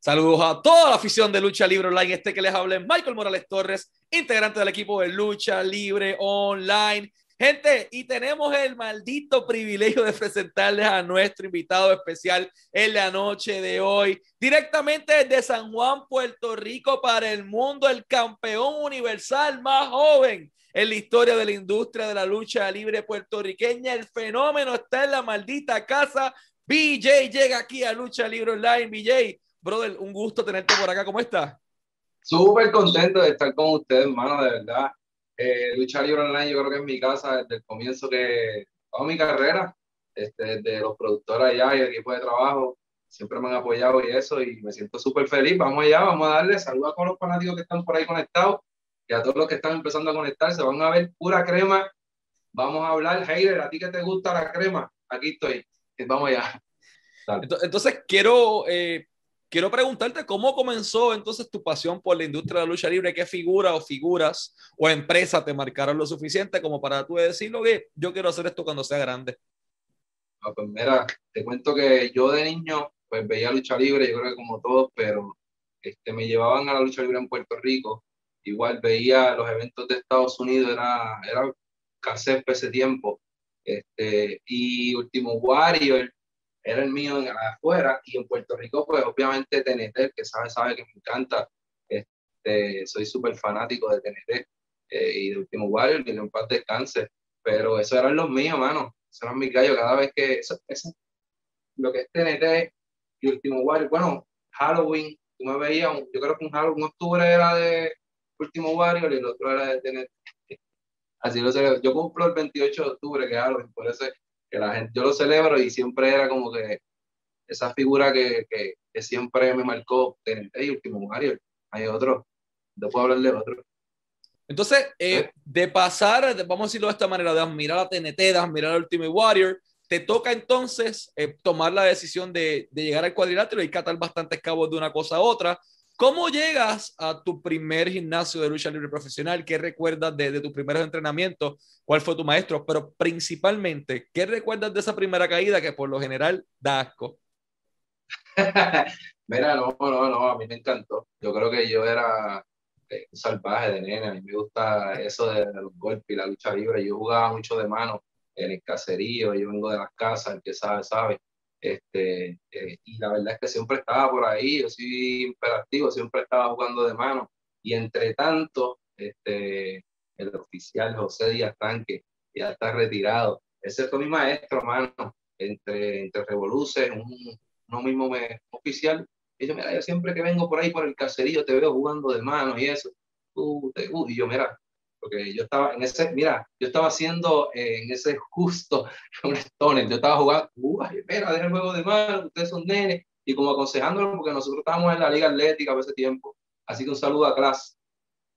Saludos a toda la afición de Lucha Libre Online. Este que les habla es Michael Morales Torres, integrante del equipo de Lucha Libre Online. Gente, y tenemos el maldito privilegio de presentarles a nuestro invitado especial en la noche de hoy, directamente desde San Juan, Puerto Rico, para el mundo, el campeón universal más joven en la historia de la industria de la lucha libre puertorriqueña. El fenómeno está en la maldita casa. BJ llega aquí a Lucha Libre Online. BJ, brother, un gusto tenerte por acá. ¿Cómo estás? Súper contento de estar con ustedes, hermano, de verdad. Eh, Lucha Libre Online, yo creo que es mi casa desde el comienzo que toda mi carrera, este, desde los productores allá y el equipo de trabajo, siempre me han apoyado y eso, y me siento súper feliz. Vamos allá, vamos a darle saludos a todos los fanáticos que están por ahí conectados y a todos los que están empezando a conectarse. Van a ver pura crema. Vamos a hablar, Heider, a ti que te gusta la crema, aquí estoy. Vamos allá. Entonces, quiero eh, quiero preguntarte cómo comenzó entonces tu pasión por la industria de la lucha libre, qué figura o figuras o empresas te marcaron lo suficiente como para tú decirlo que yo quiero hacer esto cuando sea grande. pues mira, te cuento que yo de niño pues veía lucha libre, yo creo que como todos, pero este, me llevaban a la lucha libre en Puerto Rico, igual veía los eventos de Estados Unidos, era, era cassette ese tiempo, este, y Último Warrior, era el mío en, afuera y en Puerto Rico, pues obviamente TNT, que sabe, sabe que me encanta. Este, soy súper fanático de TNT eh, y de Último Warrior, que en paz descanse. Pero eso eran los míos, mano. Eso eran mis gallos. Cada vez que eso, lo que es TNT y Último Warrior, bueno, Halloween, tú me veías, yo creo que un Halloween, octubre era de Último Warrior y el otro era de TNT. Así lo sé. Yo cumplo el 28 de octubre, que es Halloween, por eso que la gente, yo lo celebro y siempre era como que esa figura que, que, que siempre me marcó en el último Mario. Hay otro, puedo hablar de otro. Entonces, eh, ¿Eh? de pasar, vamos a decirlo de esta manera, de admirar a TNT, de admirar al Ultimate Warrior, te toca entonces eh, tomar la decisión de, de, llegar al cuadrilátero y catar bastantes cabos de una cosa a otra. ¿Cómo llegas a tu primer gimnasio de lucha libre profesional? ¿Qué recuerdas de, tus primeros entrenamientos? ¿Cuál fue tu maestro? Pero principalmente, ¿qué recuerdas de esa primera caída que por lo general da asco? Mira, no, no, no, a mí me encantó. Yo creo que yo era eh, un salvaje de nena. A mí me gusta eso de, los golpes y la lucha libre. Yo jugaba mucho de mano en el caserío. Yo vengo de las casas, el que sabe, sabe. Este, eh, y la verdad es que siempre estaba por ahí, yo soy imperativo, siempre estaba jugando de mano. Y entre tanto, este, el oficial José Díaz Tanque ya está retirado. Ese fue mi maestro, hermano, entre, entre Revoluces, un, uno mismo me, oficial. Y yo, mira, yo siempre que vengo por ahí por el caserío te veo jugando de mano y eso. Uh, uh, y yo, mira, porque yo estaba en ese, mira, yo estaba haciendo eh, en ese justo un stoner, yo estaba jugando, uh, mira, deja el juego de mano, ustedes son nenes, y como aconsejándolo, porque nosotros estábamos en la Liga Atlética a ese tiempo, así que un saludo a clase,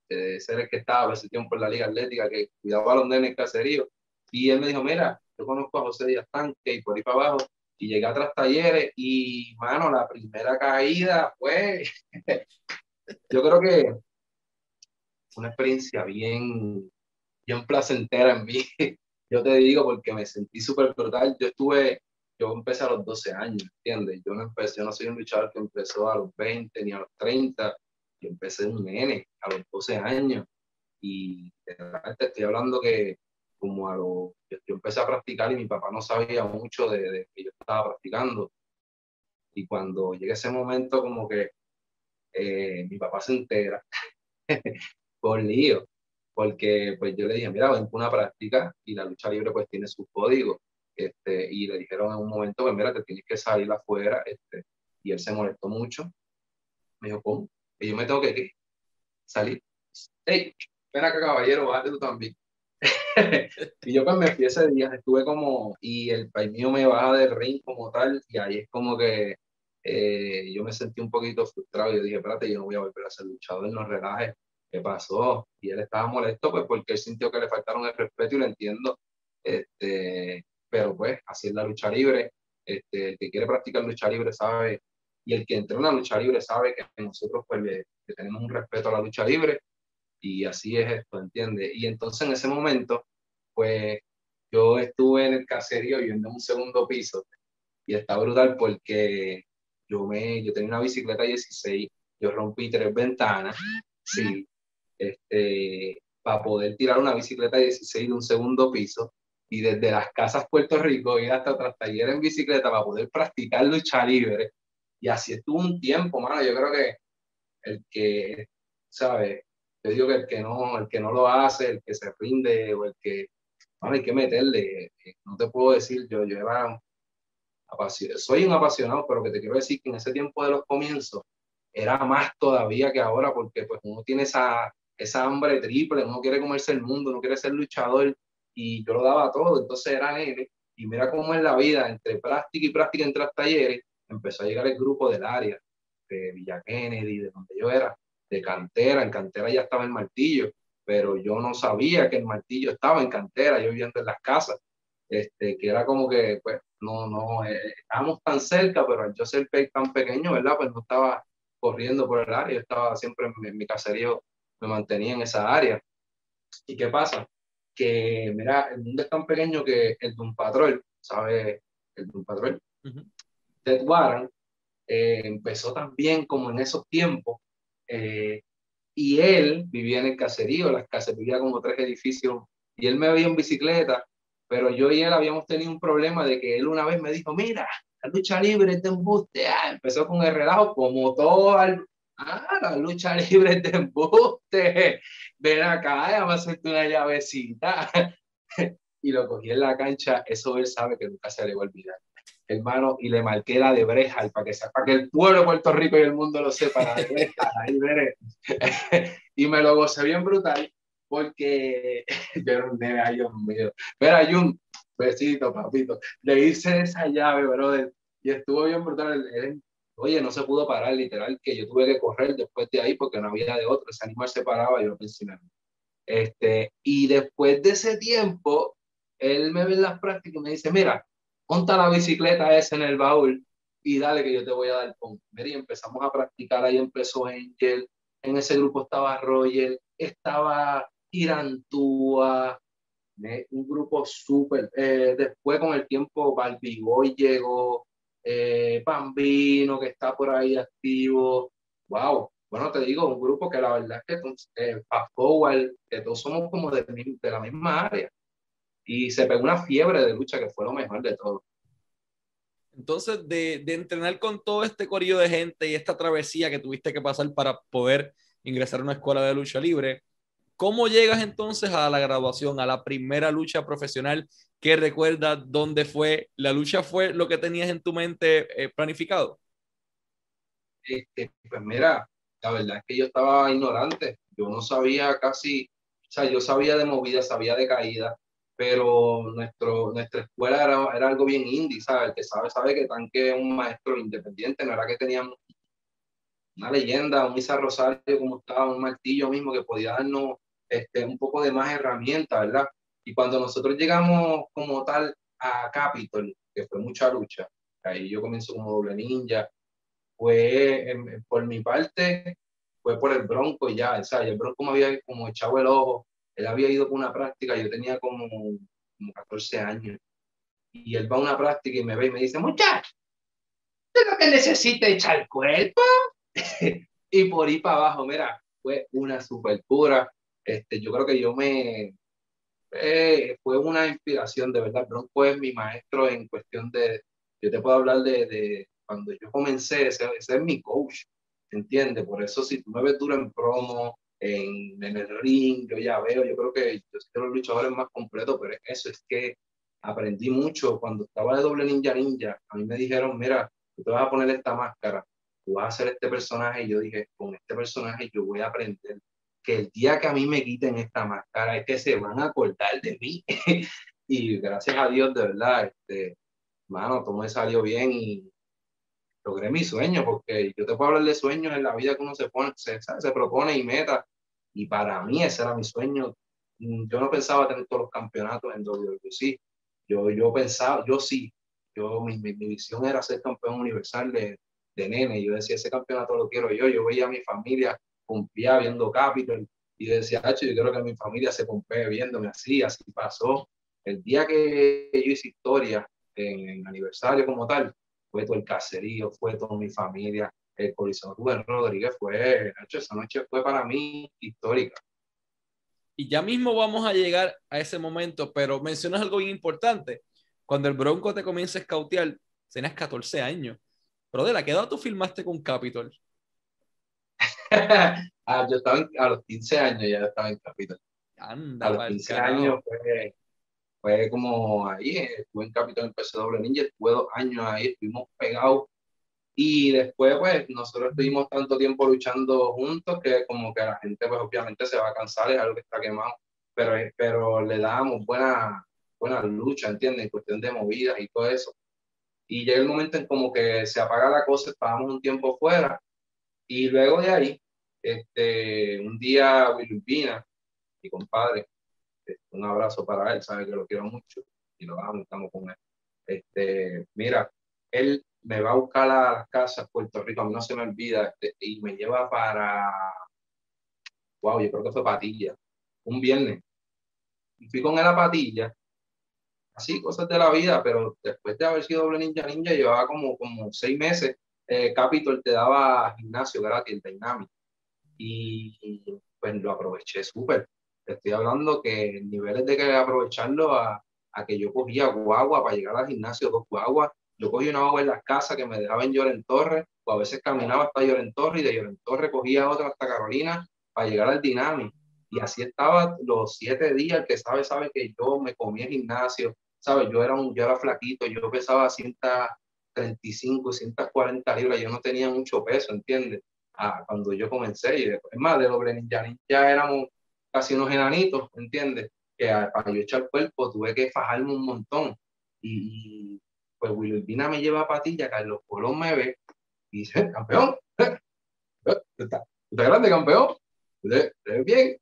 de ser el que estaba ese tiempo en la Liga Atlética, que cuidaba a los nenes caserío, y él me dijo, mira, yo conozco a José Díaz Tanque, y por ahí para abajo, y llegué a tras talleres, y, mano, la primera caída fue, yo creo que una experiencia bien, bien placentera en mí. Yo te digo porque me sentí súper brutal. Yo estuve, yo empecé a los 12 años, ¿entiendes? Yo no empecé, yo no soy un luchador que empezó a los 20 ni a los 30. Yo empecé un nene a los 12 años. Y te estoy hablando que como a los, yo empecé a practicar y mi papá no sabía mucho de, de que yo estaba practicando. Y cuando llega ese momento como que eh, mi papá se entera por lío, porque pues yo le dije, mira, ven una práctica y la lucha libre pues tiene su código. Este, y le dijeron en un momento, pues mira, te tienes que salir afuera, este, y él se molestó mucho. Me dijo, ¿cómo? Y yo me tengo que salir. ¡Ey! Ven acá, caballero, bájate tú también. y yo pues me fui ese día, estuve como, y el país mío me baja del ring como tal, y ahí es como que eh, yo me sentí un poquito frustrado. Yo dije, espérate, yo no voy a volver a ser luchador, no relajes ¿qué pasó? Y él estaba molesto pues porque él sintió que le faltaron el respeto y lo entiendo. Este, pero pues así es la lucha libre. Este, el que quiere practicar lucha libre sabe, y el que entra en lucha libre sabe que nosotros pues le, tenemos un respeto a la lucha libre y así es esto, ¿entiendes? Y entonces en ese momento, pues yo estuve en el caserío viviendo en un segundo piso y está brutal porque yo, me, yo tenía una bicicleta 16, yo rompí tres ventanas, sí, este, para poder tirar una bicicleta 16 de un segundo piso y desde las casas Puerto Rico ir hasta otras talleres en bicicleta para poder practicar lucha libre. Y así estuvo un tiempo, mano. Yo creo que el que, ¿sabes? Yo digo que el que no, el que no lo hace, el que se rinde o el que, bueno, hay que meterle. Eh, no te puedo decir, yo, yo era soy un apasionado, pero que te quiero decir que en ese tiempo de los comienzos era más todavía que ahora, porque pues uno tiene esa, esa hambre triple, uno quiere comerse el mundo, uno quiere ser luchador, y yo lo daba todo, entonces era él, y mira cómo es la vida, entre práctica y práctica entre talleres, empezó a llegar el grupo del área, de Villa Kennedy, de donde yo era, de cantera, en cantera ya estaba el martillo, pero yo no sabía que el martillo estaba en cantera, yo viviendo en las casas, este, que era como que, pues, no, no, eh, estábamos tan cerca, pero al yo ser tan pequeño, ¿verdad? Pues no estaba corriendo por el área, yo estaba siempre en mi, caserío, me mantenía en esa área. ¿Y qué pasa? Que, mira, el mundo es tan pequeño que el Doom Patrol, ¿sabes? El Doom Patrol, Ted Warren, eh, empezó también como en esos tiempos, eh, y él vivía en el caserío, las vivía como tres edificios, y él me veía en bicicleta, pero yo y él habíamos tenido un problema de que él una vez me dijo, mira, la lucha libre es de embuste, ah, empezó con el relajo como todo, ah, la lucha libre de embuste, ven acá, a hacerte una llavecita. y lo cogí en la cancha, eso él sabe que nunca se le va a olvidar hermano, y le marqué la de Breja para que, para que el pueblo de Puerto Rico y el mundo lo sepa, ahí veré. y me lo gocé bien brutal porque yo era un nene, ay Dios mío. Pero hay un besito, papito. Le hice esa llave, brother, y estuvo bien brutal. Oye, no se pudo parar, literal, que yo tuve que correr después de ahí porque no había de otro. Ese animal se paraba y yo pensé, este, y después de ese tiempo, él me ve en las prácticas y me dice, mira, monta la bicicleta esa en el baúl y dale que yo te voy a dar con. Y empezamos a practicar, ahí empezó Angel, en ese grupo estaba Roger, estaba Irantúa, un grupo súper. Eh, después, con el tiempo, Balbigoy llegó, eh, Bambino, que está por ahí activo. ¡Wow! Bueno, te digo, un grupo que la verdad es que eh, Forward, que todos somos como de, de, la misma área. Y se pegó una fiebre de lucha que fue lo mejor de todo. Entonces, de, de entrenar con todo este corillo de gente y esta travesía que tuviste que pasar para poder ingresar a una escuela de lucha libre, ¿Cómo llegas entonces a la graduación, a la primera lucha profesional? ¿Qué recuerdas? ¿Dónde fue? ¿La lucha fue lo que tenías en tu mente eh, planificado? Este, pues mira, la verdad es que yo estaba ignorante. Yo no sabía casi, o sea, yo sabía de movida, sabía de caída, pero nuestro, nuestra escuela era, era algo bien indie, ¿sabes? El que sabe, sabe que Tanque es un maestro independiente, no era que teníamos una leyenda, un Isa Rosario como estaba, un martillo mismo que podía darnos este, un poco de más herramientas, ¿verdad? Y cuando nosotros llegamos como tal a Capitol, que fue mucha lucha, ahí yo comienzo como doble ninja, fue por mi parte, fue por el Bronco ya, o sea, el Bronco me había como echado el ojo, él había ido con una práctica, yo tenía como, como 14 años, y él va a una práctica y me ve y me dice, muchacho, ¿usted lo que necesita echar cuerpo? y por ahí para abajo, mira, fue una super pura, este, yo creo que yo me, eh, fue una inspiración, de verdad. Bronco es mi maestro en cuestión de, yo te puedo hablar de, de cuando yo comencé, ese, ese, es mi coach, ¿entiendes? Por eso si tú me ves duro en promo, en, en, el ring, yo ya veo, yo creo que yo soy de los luchadores más completos, pero eso es que aprendí mucho cuando estaba de doble ninja ninja, a mí me dijeron, mira, tú te vas a poner esta máscara, tú vas a hacer este personaje, y yo dije, con este personaje yo voy a aprender que el día que a mí me quiten esta máscara es que se van a acordar de mí. y gracias a Dios, de verdad, este, mano, todo me salió bien y logré mi sueño, porque yo te puedo hablar de sueños en la vida que uno se, pone, se, se propone y meta. Y para mí ese era mi sueño. Yo no pensaba tener todos los campeonatos en WWC. Yo, yo pensaba, yo sí, yo, mi, mi, visión era ser campeón universal de, de nene. Yo decía, ese campeonato lo quiero yo. Yo veía a mi familia pompía viendo Capitol y decía, yo quiero que mi familia se pompee viéndome así, así pasó. El día que yo hice historia en, aniversario como tal, fue todo el caserío, fue toda mi familia, el Coliseo Rubén Rodríguez fue, hecho, esa noche fue para mí histórica. Y ya mismo vamos a llegar a ese momento, pero mencionas algo bien importante. Cuando el Bronco te comienza a escautear, tenías 14 años. Pero de la ¿qué edad tú filmaste con Capitol? ah, yo estaba a los 15 años ya estaba en Capitol. Anda, a los 15 años fue, fue como ahí, estuve en Capitol, empecé doble ninja, estuve dos años ahí, estuvimos pegados y después, pues, nosotros estuvimos tanto tiempo luchando juntos que como que la gente, pues, obviamente se va a cansar, es algo que está quemado, pero, pero le damos buena, buena lucha, ¿entiendes? En cuestión de movidas y todo eso. Y llega el momento en como que se apaga la cosa, estábamos un tiempo fuera, y luego de ahí, este, un día Wilupina, mi compadre, este, un abrazo para él, sabe que lo quiero mucho y lo vamos, estamos con él. Este, mira, él me va a buscar a las casas Puerto Rico, a mí no se me olvida, este, y me lleva para, wow, yo creo que fue Patilla, un viernes. Y fui con él a Patilla, así, cosas de la vida, pero después de haber sido doble ninja ninja, llevaba como, como seis meses, eh, Capitol te daba gimnasio gratis, el Dynamic, y pues lo aproveché súper. Estoy hablando que niveles de que aprovecharlo a, a que yo cogía guagua para llegar al gimnasio, dos guaguas, yo cogía una agua en las casas que me dejaba en Lloren Torre, o a veces caminaba hasta Lloren Torre y de Lloren Torre cogía otra hasta Carolina para llegar al Dynamic. Y así estaba los siete días. El que sabe, sabe que yo me comía gimnasio, ¿sabes? Yo era, un, yo era flaquito, yo pesaba 135, 140 libras, yo no tenía mucho peso, ¿entiendes? Ah, cuando yo comencé, y después, es más, de doble ninja, ya éramos casi unos enanitos, ¿entiendes? Que para yo echar cuerpo tuve que fajarme un montón. Y, pues Wilhelmina me lleva a patilla, Carlos Colón me ve y dice, campeón, está, grande campeón, ¿Te bien,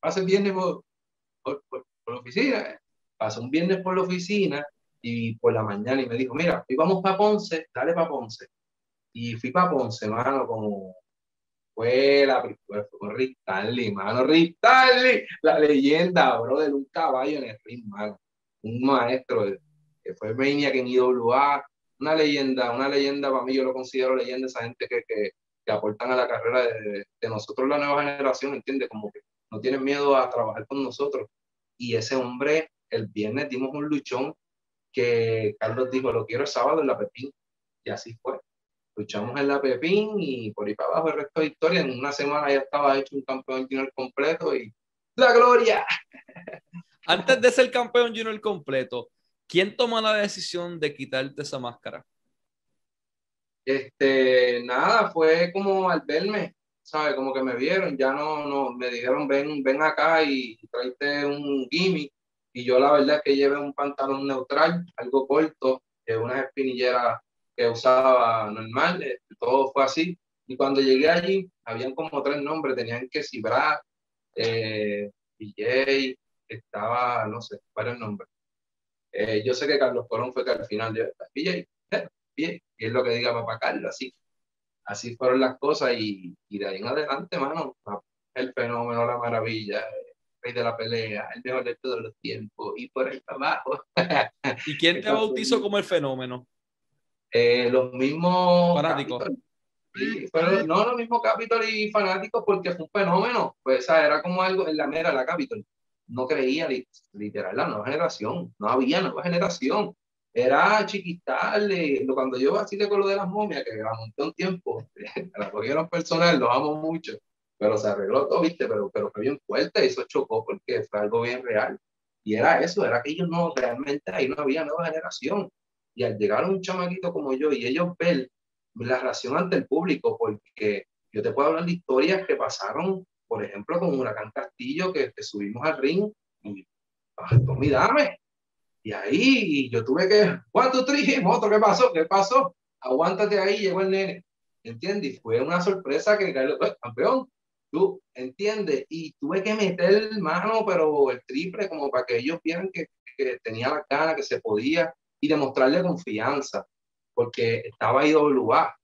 pase el viernes por, por, la oficina, pasó un viernes por la oficina y por la mañana y me dijo, mira, hoy vamos para Ponce, dale para Ponce. Y fui para Ponce, hermano, como fue la fue con Rick Stanley, mano, Rick Stanley, la leyenda, bro, de un caballo en el ring, mano, un maestro que fue Maniac en IWA, una leyenda, una leyenda para mí, yo lo considero leyenda, esa gente que, que, que aportan a la carrera de, de, nosotros, la nueva generación, ¿entiendes? Como que no tienen miedo a trabajar con nosotros. Y ese hombre, el viernes dimos un luchón que Carlos dijo, lo quiero el sábado en la Pepín. Y así fue. Luchamos en la Pepín y por ahí para abajo el resto de historia. En una semana ya estaba hecho un campeón junior completo y ¡la gloria! Antes de ser campeón junior completo, ¿Quién toma la decisión de quitarte esa máscara? Este, nada, fue como al verme, ¿sabes? Como que me vieron, ya no, no, me dijeron, ven, ven acá y tráete un gimmick. Y yo la verdad es que llevé un pantalón neutral, algo corto, unas espinilleras que usaba normal, eh, todo fue así. Y cuando llegué allí, habían como tres nombres, tenían que Cibra, eh, DJ, estaba, no sé, varios nombres. Eh, yo sé que Carlos Colón fue que al final de PJ, eh, y es lo que diga papá Carlos, así. Así fueron las cosas y, y de ahí en adelante, mano, el fenómeno, la maravilla, el rey de la pelea, el mejor de todos los tiempos y por ahí abajo. ¿Y quién te bautizó como el fenómeno? Eh, los mismos fanáticos. pero no los mismos Capitol y fanáticos porque fue un fenómeno. Pues era como algo en la mera la Capitol no creía literal la nueva generación, no había nueva generación. Era chiquital, cuando yo así con lo de las momias, que la monté un tiempo, la cogieron personal, los amo mucho, pero se arregló todo, viste, pero, pero fue bien fuerte, eso chocó porque fue algo bien real. Y era eso, era que ellos no, realmente ahí no había nueva generación. Y al llegar un chamaquito como yo y ellos ver la reacción ante el público, porque yo te puedo hablar de historias que pasaron por ejemplo, con Huracán Castillo, que, subimos al ring y Tommy, dame. Y ahí yo tuve que, ¿cuánto three, otro, ¿qué pasó? ¿Qué pasó? Aguántate ahí, llegó el nene. ¿Entiendes? Y fue una sorpresa que, pues, campeón, tú, ¿entiendes? Y tuve que meter mano, pero el triple, como para que ellos vieran que, que tenía la cara, que se podía, y demostrarle confianza, porque estaba IWA,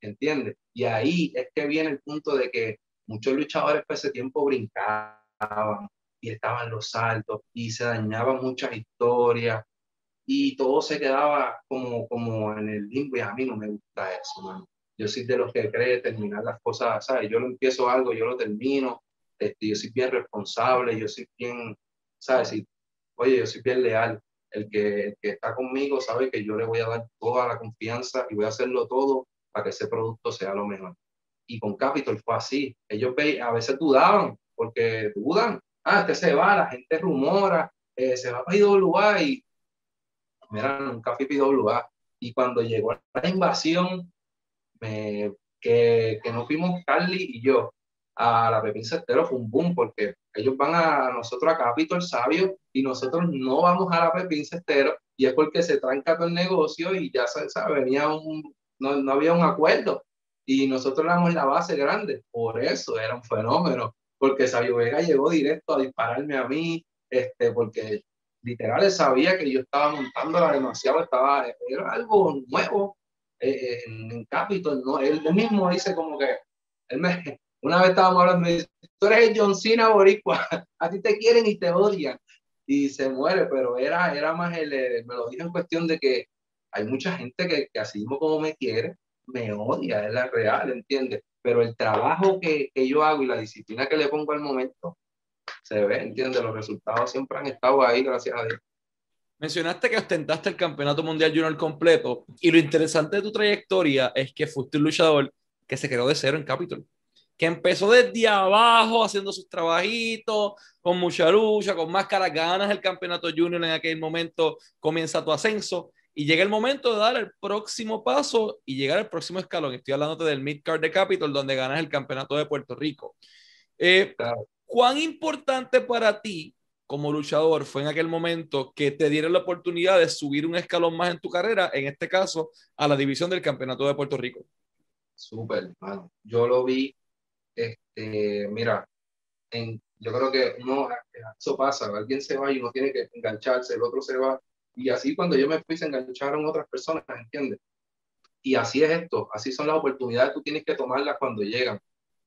¿entiendes? Y ahí es que viene el punto de que muchos luchadores por ese tiempo brincaban y estaban los saltos y se dañaban muchas historias. y todo se quedaba como, como en el limbo y a mí no me gusta eso, mano. Yo soy de los que cree terminar las cosas, ¿sabes? Yo lo empiezo algo, yo lo termino, este, yo soy bien responsable, yo soy bien, ¿sabes? Y, oye, yo soy bien leal. El que, el que está conmigo sabe que yo le voy a dar toda la confianza y voy a hacerlo todo para que ese producto sea lo mejor. Y con Capitol fue así. Ellos a veces dudaban, porque dudan. Ah, este se va, la gente rumora, eh, se va a IWA y mira, nunca fui IWA. Y cuando llegó la invasión, me, que, que nos fuimos Carly y yo. A la Pepín Cestero fue un boom porque ellos van a nosotros a Capitol Sabio y nosotros no vamos a la Pepín Cestero y es porque se tranca todo el negocio y ya se, venía un, no, no, había un acuerdo. Y nosotros éramos la base grande, por eso era un fenómeno, porque Sabio Vega llegó directo a dispararme a mí, este, porque literal sabía que yo estaba montándola demasiado, estaba, era algo nuevo eh, eh, en, en ¿no? Él, mismo dice como que, él me, una vez estábamos hablando, me dice, tú eres John Cena boricua, a ti te quieren y te odian, y se muere, pero era, era más el, me lo dijo en cuestión de que hay mucha gente que, que así mismo como me quiere, me odia, es la real, ¿entiendes? Pero el trabajo que, que yo hago y la disciplina que le pongo al momento, se ve, ¿entiendes? Los resultados siempre han estado ahí, gracias a Dios. Mencionaste que ostentaste el Campeonato Mundial Junior completo y lo interesante de tu trayectoria es que fuiste un luchador que se quedó de cero en Capitol, que empezó desde abajo haciendo sus trabajitos, con mucha lucha, con más caras, ganas el Campeonato Junior en aquel momento, comienza tu ascenso y llega el momento de dar el próximo paso y llegar al próximo escalón. Estoy hablando del Midcard de Capitol, donde ganas el Campeonato de Puerto Rico. Eh. ¿Cuán importante para ti como luchador fue en aquel momento que te dieron la oportunidad de subir un escalón más en tu carrera, en este caso a la división del Campeonato de Puerto Rico? Súper, hermano. Yo lo vi, este, mira, en, yo creo que no, eso pasa, alguien se va y uno tiene que engancharse, el otro se va, y así cuando yo me fui se engancharon otras personas, ¿entiendes? Y así es esto, así son las oportunidades, tú tienes que tomarlas cuando llegan.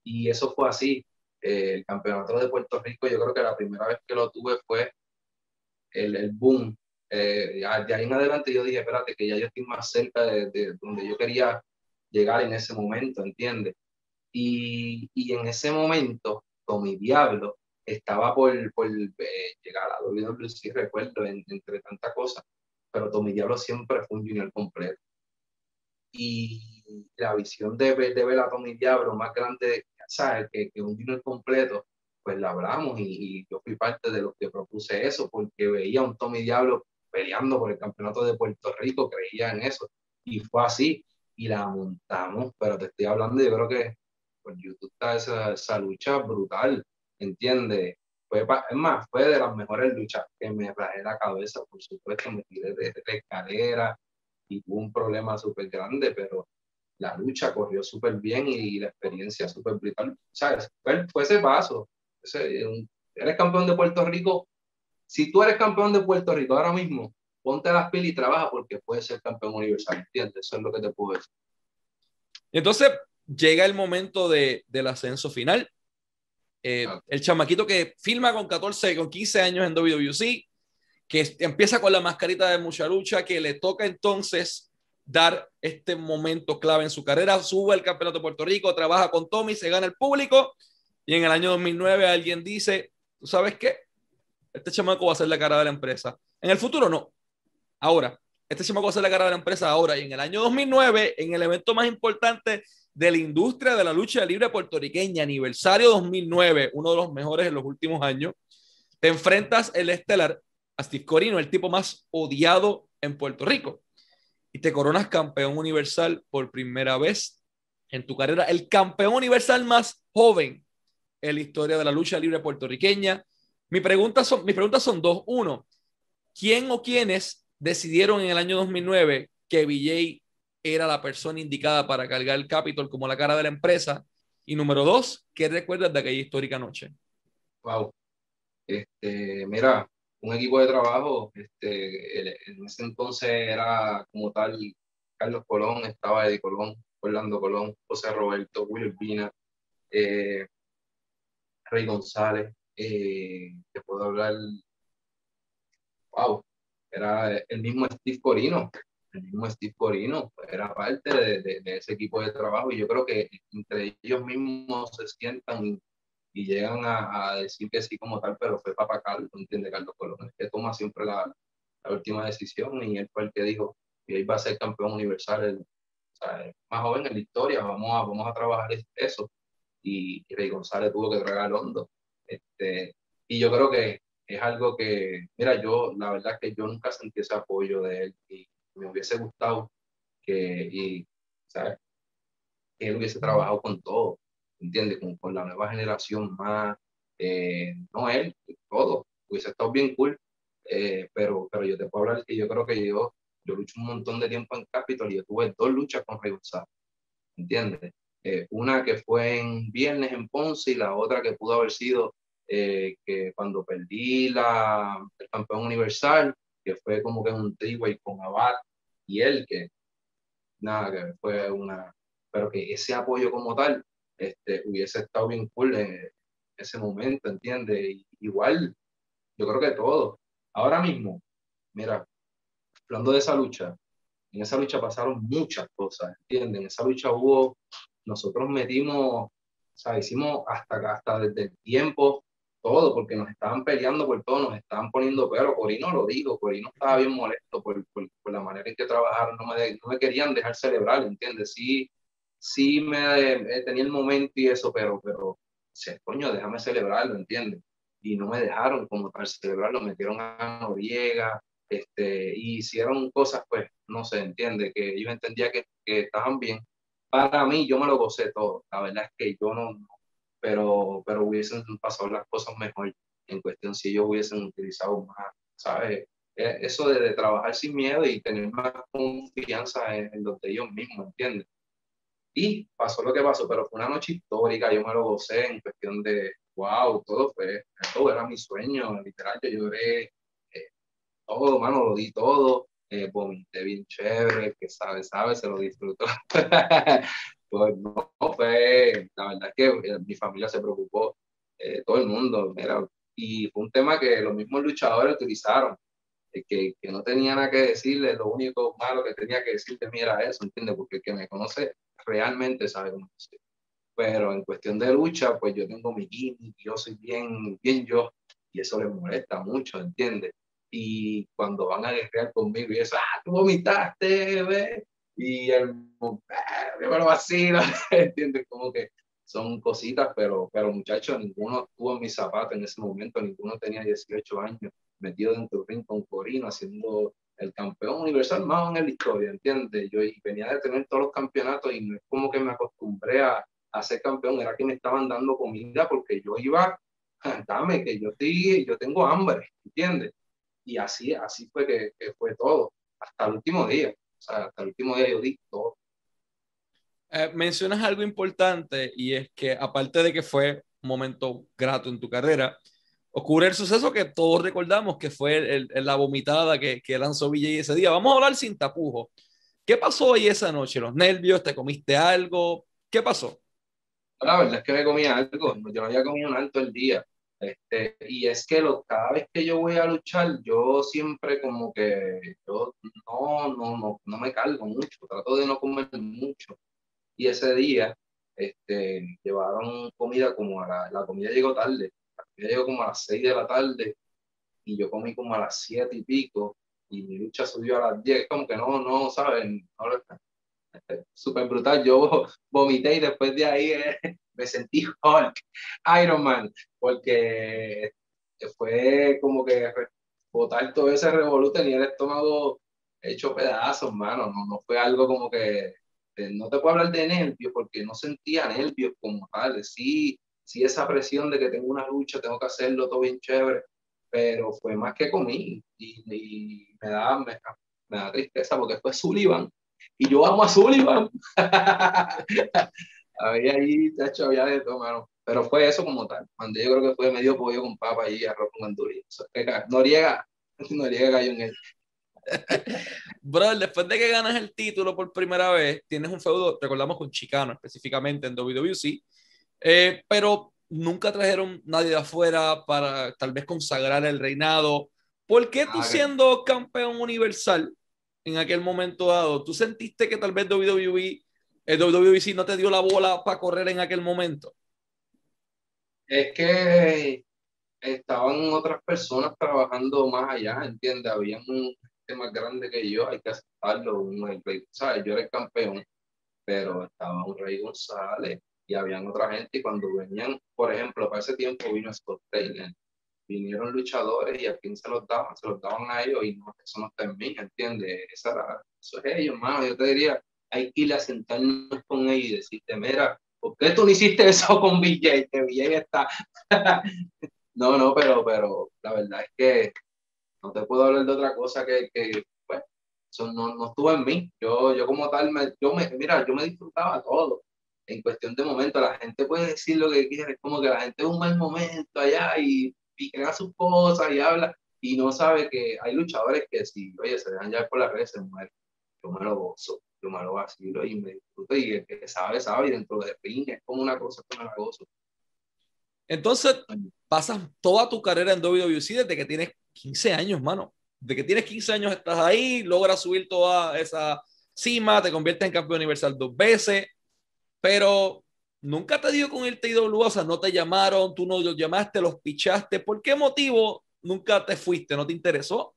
Y eso fue así. El campeonato de Puerto Rico, yo creo que la primera vez que lo tuve fue el, el boom. Eh, de ahí en adelante yo dije, espérate, que ya yo estoy más cerca de, donde yo quería llegar en ese momento, ¿entiendes? Y, y, en ese momento, Tommy Diablo estaba por, por eh, llegar a WWE, recuerdo, entre tantas cosas, pero Tommy Diablo siempre fue un junior completo. Y la visión de, de ver a Tommy Diablo más grande ¿sabes? Que, que un junior completo, pues la hablamos y, yo fui parte de los que propuse eso porque veía a un Tommy Diablo peleando por el campeonato de Puerto Rico, creía en eso y fue así y la montamos, pero te estoy hablando, yo creo que por YouTube está esa, esa lucha brutal, ¿entiendes? Fue es más, fue de las mejores luchas que me rajé la cabeza, por supuesto, me tiré de, de escalera y tuve un problema súper grande, pero la lucha corrió súper bien y, la experiencia súper brutal. ¿Sabes? Fue, fue, ese paso. eres campeón de Puerto Rico. Si tú eres campeón de Puerto Rico ahora mismo, ponte las pilas y trabaja porque puedes ser campeón universal. ¿Entiendes? Eso es lo que te puedo decir. Entonces, llega el momento de, del ascenso final. Eh, el chamaquito que filma con 14, con 15 años en WWC, que empieza con la mascarita de mucha lucha, que le toca entonces dar este momento clave en su carrera. Sube el campeonato de Puerto Rico, trabaja con Tommy, se gana el público y en el año 2009 alguien dice, ¿tú sabes qué? Este chamaco va a ser la cara de la empresa. En el futuro no. Ahora, este chamaco va a ser la cara de la empresa ahora y en el año 2009, en el evento más importante de la industria de la lucha libre puertorriqueña, aniversario 2009, uno de los mejores en los últimos años, te enfrentas el estelar a Corino, el tipo más odiado en Puerto Rico te coronas campeón universal por primera vez en tu carrera, el campeón universal más joven en la historia de la lucha libre puertorriqueña. Mi pregunta son, mis preguntas son dos. Uno, ¿quién o quiénes decidieron en el año 2009 que VJ era la persona indicada para cargar el Capitol como la cara de la empresa? Y número dos, ¿qué recuerdas de aquella histórica noche? Wow. Este, mira, un equipo de trabajo, este, en ese entonces era como tal Carlos Colón, estaba Eddie Colón, Orlando Colón, José Roberto, Will Pina, eh, Rey González, eh, te puedo hablar, wow, era el mismo Steve Corino, el mismo Steve Corino era parte de, de, ese equipo de trabajo y yo creo que entre ellos mismos se sientan y, llegan a, decir que sí como tal, pero fue Papa Carlos, entiende Carlos Colón, que toma siempre la, última decisión y él fue el que dijo que iba a ser campeón universal, el, más joven en la historia, vamos a, vamos a trabajar eso y, y Rey González tuvo que traer al hondo. Este, y yo creo que es algo que, mira, yo la verdad es que yo nunca sentí ese apoyo de él y me hubiese gustado que, y, ¿sabes? que él hubiese trabajado con todo, ¿entiendes? Con, con la nueva generación más, eh, no él, todo, hubiese estado bien cool, eh, pero, pero yo te puedo hablar que yo creo que yo, yo lucho un montón de tiempo en Capitol y yo tuve dos luchas con Rey González, ¿entiendes? Eh, una que fue en viernes en Ponce y la otra que pudo haber sido eh, que cuando perdí la, el campeón universal, que fue como que un triway con Abad y él, que nada, que fue una, pero que ese apoyo como tal este, hubiese estado bien cool en ese momento, ¿entiendes? Igual, yo creo que todo. Ahora mismo, mira, hablando de esa lucha, en esa lucha pasaron muchas cosas, ¿entiendes? En esa lucha hubo, nosotros metimos, o sea, hicimos hasta, hasta desde el tiempo todo, porque nos estaban peleando por todo, nos estaban poniendo pero Corino lo dijo, Corino estaba bien molesto por, por, por, la manera en que trabajaron, no me, no me querían dejar celebrar, ¿entiendes? Sí, sí me eh, tenía el momento y eso, pero, pero, se, coño, déjame celebrarlo, ¿entiendes? Y no me dejaron como tal celebrarlo, metieron a Noriega, este, y hicieron cosas, pues, no se entiende, que ellos entendían que, que estaban bien. Para mí, yo me lo gocé todo. La verdad es que yo no, pero, pero hubiesen pasado las cosas mejor en cuestión si ellos hubiesen utilizado más, ¿sabes? E, eso de, trabajar sin miedo y tener más confianza en, en los de ellos mismos, ¿entiendes? Y pasó lo que pasó, pero fue una noche histórica, yo me lo gocé en cuestión de, wow, todo fue, todo era mi sueño, literal, yo lloré, eh, todo, mano, lo di todo, eh, vomité bien chévere, que sabe, sabe, se lo disfrutó. Pues no, fue, la verdad es que eh, mi familia se preocupó, eh, todo el mundo, era, y fue un tema que los mismos luchadores utilizaron, eh, que, que, no tenía nada que decirle, lo único malo que tenía que decirle mí era eso, ¿entiendes? Porque el que me conoce realmente sabe cómo es. Pero en cuestión de lucha, pues yo tengo mi gimmick, yo soy bien, bien yo, y eso les molesta mucho, ¿entiendes? Y cuando van a guerrear conmigo y eso, ah, tú vomitaste, ¿ves? y el me lo vacilo, ¿entiendes? Como que son cositas, pero, pero muchachos, ninguno estuvo en mis zapatos en ese momento, ninguno tenía 18 años metido dentro del ring con Corino haciendo el campeón universal más en la historia, ¿entiendes? Yo venía de tener todos los campeonatos y no es como que me acostumbré a, a ser campeón, era que me estaban dando comida porque yo iba, dame, que yo, estoy, yo tengo hambre, ¿entiendes? Y así, así fue que, que fue todo, hasta el último día hasta el último día yo di todo. Eh, mencionas algo importante y es que aparte de que fue un momento grato en tu carrera, ocurre el suceso que todos recordamos que fue el, la vomitada que, que lanzó Villa ese día. Vamos a hablar sin tapujo. ¿Qué pasó ahí esa noche? ¿Los nervios? ¿Te comiste algo? ¿Qué pasó? La verdad es que me comí algo. Yo no había comido un alto el día. Este, y es que lo, cada vez que yo voy a luchar, yo siempre como que yo no, no, no, no me cargo mucho, trato de no comer mucho. Y ese día este, llevaron comida como a la, la comida llegó tarde, comida llegó como a las 6 de la tarde y yo comí como a las 7 y pico y mi lucha subió a las 10, como que no, no, ¿saben? Súper brutal, yo vomité y después de ahí eh, me sentí Hulk, Iron Man, porque fue como que botar todo ese revolú tenía el estómago hecho pedazos, mano, no, no fue algo como que, no te puedo hablar de nervios porque no sentía nervios como tal, sí, sí esa presión de que tengo una lucha, tengo que hacerlo todo bien chévere, pero fue más que comí y, y me, da, me, me da tristeza porque fue Sullivan y yo amo a Sullivan. había ahí, hecho, había de todo, mano. Pero fue eso como tal. Cuando yo creo que fue medio pollo con papa y arroz con andurria. Noriega, Noriega cayó en él. Bro, después de que ganas el título por primera vez, tienes un feudo, recordamos con Chicano específicamente en WWC, eh, pero nunca trajeron nadie de afuera para tal vez consagrar el reinado. ¿Por qué tú Ah, siendo campeón universal en aquel momento dado, tú sentiste que tal vez WWE, el WWC no te dio la bola para correr en aquel momento? Es que estaban otras personas trabajando más allá, ¿entiendes? Había un gente más grande que yo, hay que aceptarlo. Un, el rey, ¿sabes? Yo era el campeón, pero estaba un Rey González y habían otra gente. Y cuando venían, por ejemplo, para ese tiempo vino Scott Taylor, vinieron luchadores y a quién se los daban, se los daban a ellos y no, eso no está en mí, ¿entiendes? Esa era, eso es ellos, hermano. Yo te diría, hay que ir a sentarnos con ellos y decirte, mira, ¿por qué tú no hiciste eso con BJ? Que BJ está. no, no, pero, pero la verdad es que no te puedo hablar de otra cosa que, que pues, eso no, no estuvo en mí. Yo, yo como tal, me, yo me, mira, yo me disfrutaba todo. En cuestión de momento, la gente puede decir lo que quiere, es como que la gente es un mal momento allá y, y crea sus cosas y habla y no sabe que hay luchadores que si, oye, se dejan ya por las redes, se mueren. Yo me lo gozo, yo me lo vacilo y me disfruto y el que sabe, sabe y dentro de ring es como una cosa que me la gozo. Entonces, pasas toda tu carrera en WWC desde que tienes 15 años, mano. De que tienes 15 años estás ahí, logras subir toda esa cima, te conviertes en campeón universal dos veces, pero nunca te dio con el TIW, o sea, no te llamaron, tú no los llamaste, los pichaste. ¿Por qué motivo nunca te fuiste? ¿No te interesó?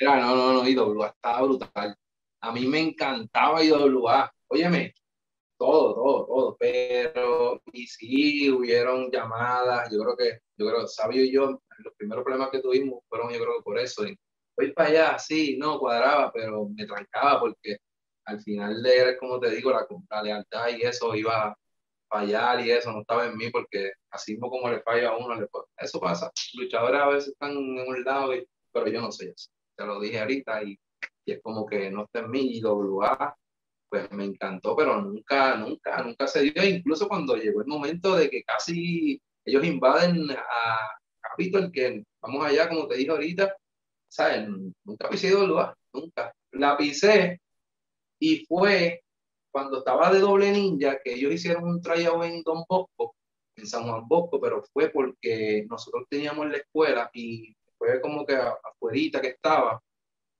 Mira, no, no, no, IWA estaba brutal. A mí me encantaba IWA. Óyeme, todo, todo, todo. Pero, y sí, hubieron llamadas. Yo creo que, yo creo, Sabio y yo, los primeros problemas que tuvimos fueron, yo creo por eso. de, Voy para allá, sí, no, cuadraba, pero me trancaba porque al final de como te digo, la, la lealtad y eso iba a fallar y eso no estaba en mí porque así mismo como le falla a uno, le, eso pasa. Luchadores a veces están en un lado, y, pero yo no soy así te lo dije ahorita, y, y, es como que no está en mí, y WA, pues me encantó, pero nunca, nunca, nunca se dio, incluso cuando llegó el momento de que casi ellos invaden a Capitol, que vamos allá, como te dije ahorita, ¿sabes? Nunca pisé WA, nunca. La pisé, y fue cuando estaba de doble ninja, que ellos hicieron un tryout en Don Bosco, en San Juan Bosco, pero fue porque nosotros teníamos la escuela y fue como que afuera que estaba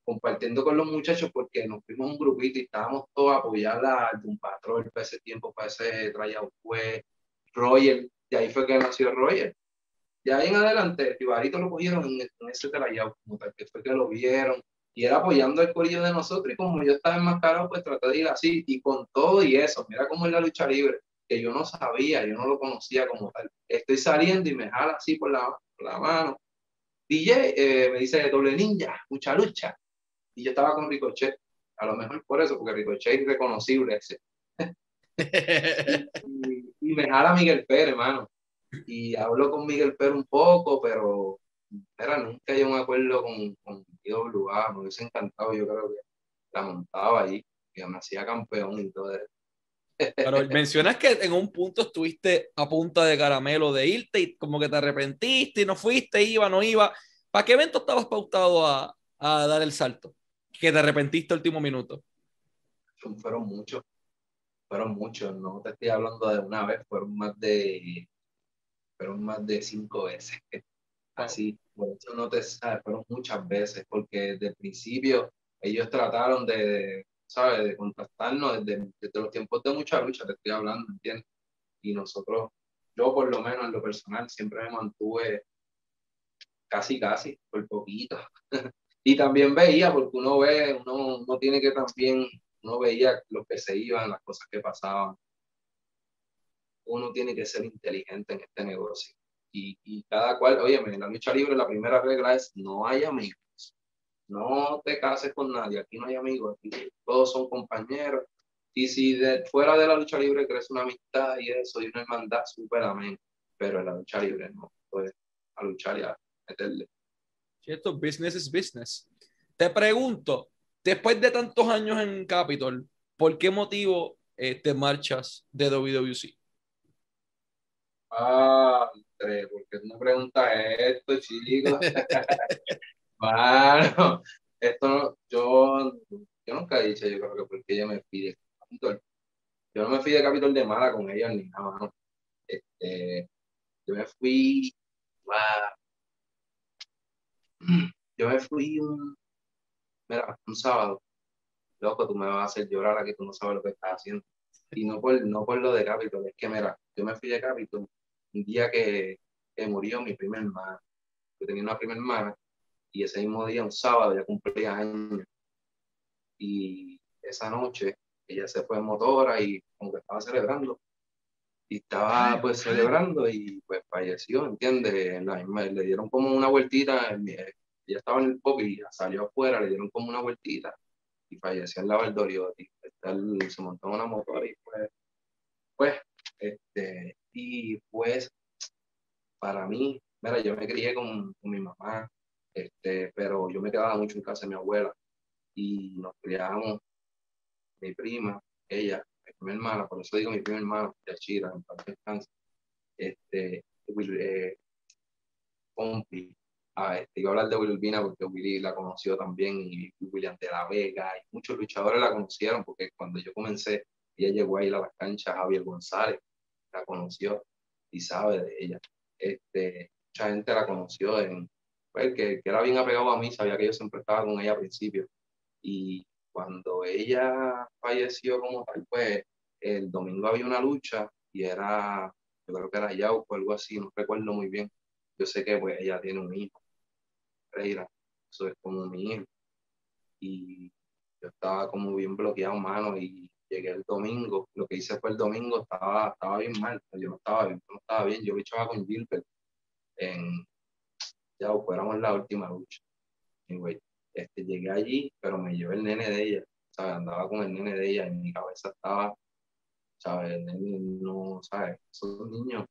compartiendo con los muchachos porque nos fuimos un grupito y estábamos todos a apoyar a un patrón para ese tiempo, para ese tryout fue Roger, y ahí fue que nació Roger. De ahí en adelante, Tibarito lo cogieron en, en ese tryout, como tal, que fue que lo vieron, y era apoyando el corillo de nosotros, y como yo estaba enmascarado, pues traté de ir así, y con todo y eso, mira cómo es la lucha libre, que yo no sabía, yo no lo conocía como tal. Estoy saliendo y me jala así por la, por la mano, DJ eh, me dice doble ninja, mucha lucha. Y yo estaba con Ricochet. A lo mejor por eso, porque Ricochet es irreconocible ese. y, y, me jala Miguel Pérez, hermano. Y hablo con Miguel Pérez un poco, pero era, nunca yo me acuerdo con, con IWA. Me hubiese encantado, yo creo que la montaba ahí, que me hacía campeón y todo eso. Pero mencionas que en un punto estuviste a punta de caramelo de irte y como que te arrepentiste y no fuiste, iba, no iba. ¿Para qué evento estabas pautado a, a dar el salto? Que te arrepentiste el último minuto. Fueron muchos, fueron muchos, no te estoy hablando de una vez, fueron más de, fueron más de cinco veces. Así, por eso no te sabes, fueron muchas veces, porque desde el principio ellos trataron de, de ¿sabes? De contactarnos desde, desde, los tiempos de mucha lucha, te estoy hablando, ¿entiendes? Y nosotros, yo por lo menos en lo personal, siempre me mantuve casi, casi, por poquito. y también veía, porque uno ve, uno, uno tiene que también, uno veía lo que se iban, las cosas que pasaban. Uno tiene que ser inteligente en este negocio. Y, y cada cual, oye, en la lucha libre la primera regla es no hay amigos no te cases con nadie, aquí no hay amigos, aquí todos son compañeros. Y si de, fuera de la lucha libre crees una amistad y eso, y una hermandad, súper amén. Pero en la lucha libre no, pues a luchar y a meterle. Cierto, business is business. Te pregunto, después de tantos años en Capitol, ¿por qué motivo eh, te marchas de WWC? Ah, André, porque no preguntas esto, chicos. Bueno, esto yo, yo nunca he dicho, yo creo que porque ella me pide Capitol. Yo no me fui de Capitol de mala con ella ni nada, no. Este, yo me fui, yo me fui un, mira, un sábado, loco, tú me vas a hacer llorar aquí, tú no sabes lo que estás haciendo. Y no por, no por lo de Capitol, es que mira, yo me fui de Capitol un día que, que murió mi primer hermana. Yo tenía una primera hermana y ese mismo día, un sábado, ya cumplía años. Y esa noche ella se fue en motora y como que estaba celebrando. Y estaba pues celebrando y pues falleció, ¿entiendes? Le dieron como una vueltita, ella estaba en el pop y salió afuera, le dieron como una vueltita y falleció en la Valdoriotti. Se montó en una motora y pues, pues, este, y pues, para mí, mira, yo me crié con, con mi mamá, este, pero yo me quedaba mucho en casa de mi abuela y nos criábamos, mi prima, ella, mi hermana, por eso digo mi prima hermana, Yachira, en paz descanse, este, eh, Pompi, este, iba a hablar de Wilvina porque Willy la conoció también y William de la Vega y muchos luchadores la conocieron porque cuando yo comencé, ella llegó a ir a las canchas, Javier González la conoció y sabe de ella. Este, mucha gente la conoció en, pues, que, que, era bien apegado a mí, sabía que yo siempre estaba con ella al principio. Y cuando ella falleció como tal, pues el domingo había una lucha y era, yo creo que era Yauco o algo así, no recuerdo muy bien. Yo sé que pues ella tiene un hijo, Reira, eso es como mi hijo. Y yo estaba como bien bloqueado, mano, y llegué el domingo, lo que hice fue el domingo, estaba, estaba bien mal, yo no estaba bien, no estaba bien, yo luchaba con Gilbert en, ya éramos la última lucha. Anyway, este, llegué allí, pero me llevé el nene de ella, ¿sabes? Andaba con el nene de ella y mi cabeza estaba, ¿sabes? El nene no, ¿sabes? Son niños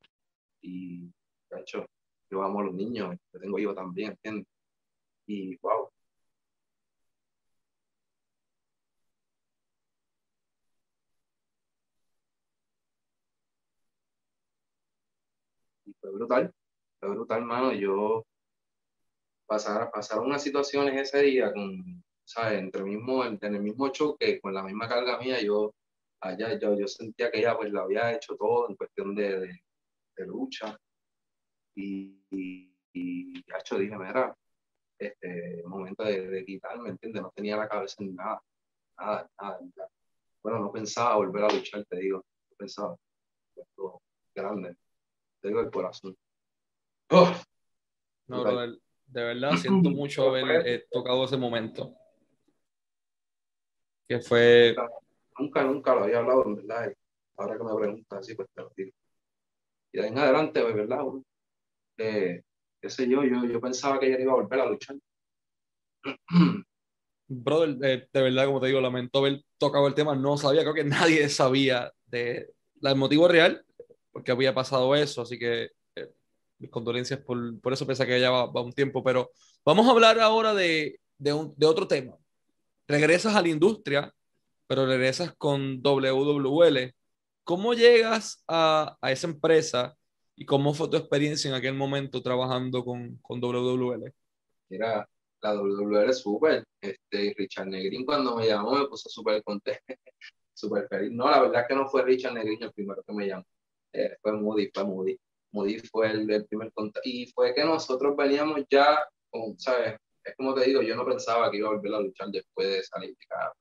y, hecho, yo amo a los niños, yo tengo hijos también, ¿entiendes? Y, wow. Fue brutal, fue brutal, hermano. Yo pasar, pasaron unas situaciones ese día con, ¿sabes? Entre, mismo, en el mismo choque, con la misma carga mía, yo allá yo, yo sentía que ella pues lo había hecho todo en cuestión de, de, lucha. Y, y, y hecho, dije, mira, este momento de, de quitarme, ¿entiendes? No tenía la cabeza en nada, nada, nada, Bueno, no pensaba volver a luchar, te digo, no pensaba. Esto grande, te digo el corazón. Oh, no, de verdad siento mucho haber eh, tocado ese momento. Que fue. Nunca, nunca lo había hablado, en verdad. Ahora que me preguntas así, pues te lo digo. Y de ahí en adelante, pues, ¿verdad? Eh, qué sé yo, yo, yo pensaba que ella iba a volver a luchar. Brother, eh, de verdad, como te digo, lamento haber tocado el tema. No sabía, creo que nadie sabía de el motivo real, porque había pasado eso, así que mis condolencias por, por eso, pese a que ya va, un tiempo, pero vamos a hablar ahora de, de, un, de otro tema. Regresas a la industria, pero regresas con WWL. ¿Cómo llegas a, a esa empresa y cómo fue tu experiencia en aquel momento trabajando con, con WWL? Mira, la WWL es súper. Este, Richard Negrín cuando me llamó me puso súper contento, súper feliz. No, la verdad es que no fue Richard Negrín el primero que me llamó. Eh, fue Moody, fue Moody. Moody fue el, primer contacto. Y fue que nosotros veníamos ya, con, ¿sabes? Es como te digo, yo no pensaba que iba a volver a luchar después de salir de casa.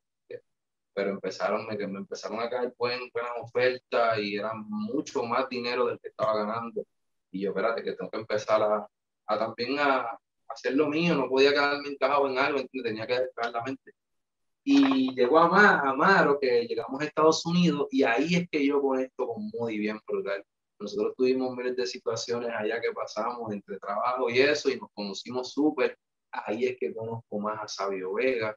Pero empezaron, me, me empezaron a caer buenas ofertas y era mucho más dinero del que estaba ganando. Y yo, espérate, que tengo que empezar a, a también a, hacer lo mío, no podía quedarme encajado en algo, tenía que despejar la mente. Y llegó a más, a Maro, que llegamos a Estados Unidos, y ahí es que yo con esto con muy bien brutal. Nosotros tuvimos miles de situaciones allá que pasamos entre trabajo y eso, y nos conocimos súper. Ahí es que conozco más a Sabio Vega.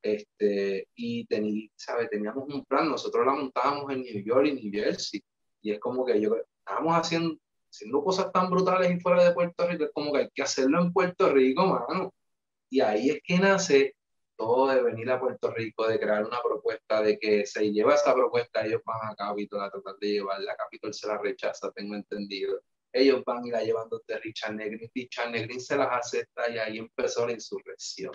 Este, y tení, ¿sabe? teníamos un plan, nosotros la montábamos en New York y New Jersey. Y es como que yo estábamos haciendo, haciendo cosas tan brutales y fuera de Puerto Rico, es como que hay que hacerlo en Puerto Rico, mano. Y ahí es que nace todo de venir a Puerto Rico, de crear una propuesta, de que se lleva esa propuesta, ellos van a Capitol a tratar de llevarla, Capitol se la rechaza, tengo entendido. Ellos van y la llevan de Richard Negrin, Richard Negrin se las acepta y ahí empezó la insurrección.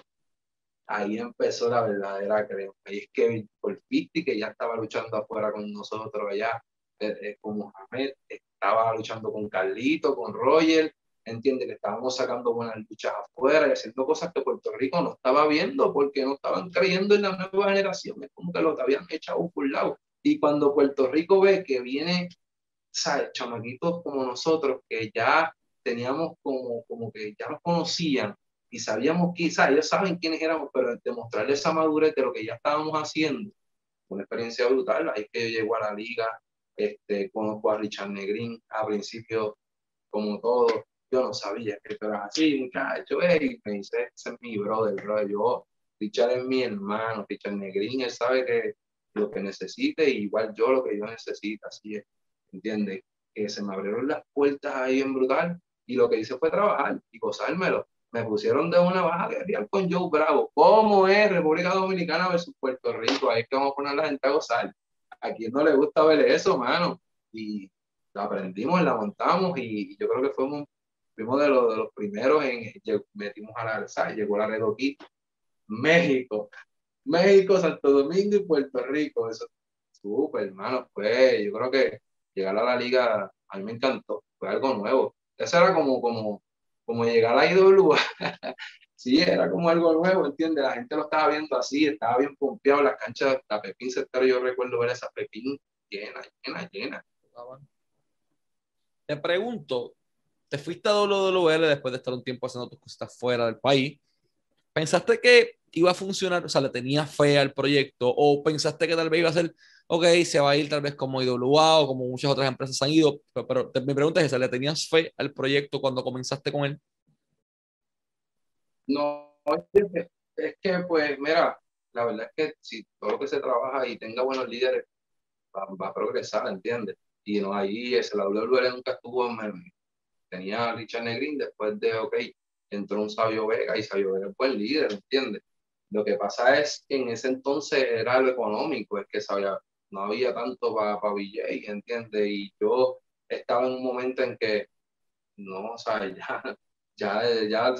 Ahí empezó la verdadera creo. Ahí es que por Pitti, que ya estaba luchando afuera con nosotros allá, eh, eh, con Mohamed, estaba luchando con Carlito, con Roger, entiende que estábamos sacando buenas luchas afuera y haciendo cosas que Puerto Rico no estaba viendo porque no estaban creyendo en la nueva generación, es como que lo habían echado por lado. Y cuando Puerto Rico ve que viene, ¿sabes? Chamaquitos como nosotros que ya teníamos como, como que ya nos conocían y sabíamos quizás, ellos saben quiénes éramos, pero demostrarles esa madurez de lo que ya estábamos haciendo, una experiencia brutal, ahí que yo a la liga, este, conozco a Richard Negrín, a principio, como todo, yo no sabía que esto era así, muchacho, y me dice, ese es mi brother, brother, yo, Richard es mi hermano, Richard Negrín, él sabe que lo que necesite, igual yo lo que yo necesito, así es, ¿entiendes? Que se me abrieron las puertas ahí en brutal, y lo que hice fue trabajar y gozármelo. Me pusieron de una baja guerrilla con Joe Bravo. ¿Cómo es República Dominicana versus Puerto Rico? Ahí es que vamos a poner la gente a gozar. A quien no le gusta ver eso, mano. Y lo aprendimos, la montamos y yo creo que fuimos, fuimos de, los, de los primeros en, metimos a la, ¿sabes? llegó la Red México, México, Santo Domingo y Puerto Rico. Eso, súper, hermano, pues yo creo que llegar a la liga, a mí me encantó, fue algo nuevo. Eso era como, como, como llegar a IWA. sí, era como algo nuevo, ¿entiendes? La gente lo estaba viendo así, estaba bien pompeado, las canchas, la Pepín Sector, yo recuerdo ver esa Pepín llena, llena, llena. Te pregunto, te fuiste a WWL después de estar un tiempo haciendo tus cosas fuera del país. ¿Pensaste que iba a funcionar? O sea, ¿le tenías fe al proyecto? ¿O pensaste que tal vez iba a ser, ok, se va a ir tal vez como IWA o como muchas otras empresas han ido? Pero, mi pregunta es esa, ¿le tenías fe al proyecto cuando comenzaste con él? No, es que pues, mira, la verdad es que si todo lo que se trabaja y tenga buenos líderes, va, a progresar, ¿entiendes? Y no, ahí ese, la WWE nunca estuvo en, tenía Richard Negrin después de, ok, entró un Sabio Vega y Sabio Vega fue el líder, ¿entiendes? Lo que pasa es que en ese entonces era lo económico, es que sabía, no había tanto para pa BJ, ¿entiendes? Y yo estaba en un momento en que, no, o sea, ya, ya, ya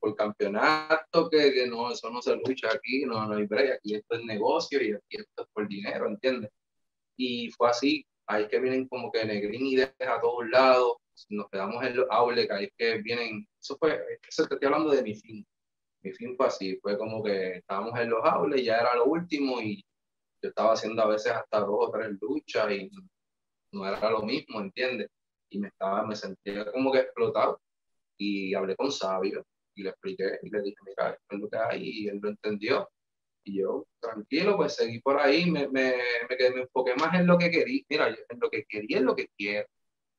por campeonato, que, que, no, eso no se lucha aquí, no, no hay break, aquí esto es negocio y aquí esto es por dinero, ¿entiendes? Y fue así, ahí que vienen como que Negrín y deja a todos lados, nos quedamos en los outlets, ahí es que vienen, eso fue, eso te estoy hablando de mi fin, mi fin fue así, fue como que estábamos en los outlets, ya era lo último y yo estaba haciendo a veces hasta dos o tres luchas y no era lo mismo, ¿entiendes? Y me estaba, me sentía como que explotado y hablé con Sabio y le expliqué y le dije, mira, esto es lo que hay y él lo entendió. Y yo, tranquilo, pues seguí por ahí, me, me, me, me enfoqué más en lo que quería, mira, en lo que quería es lo que quiero,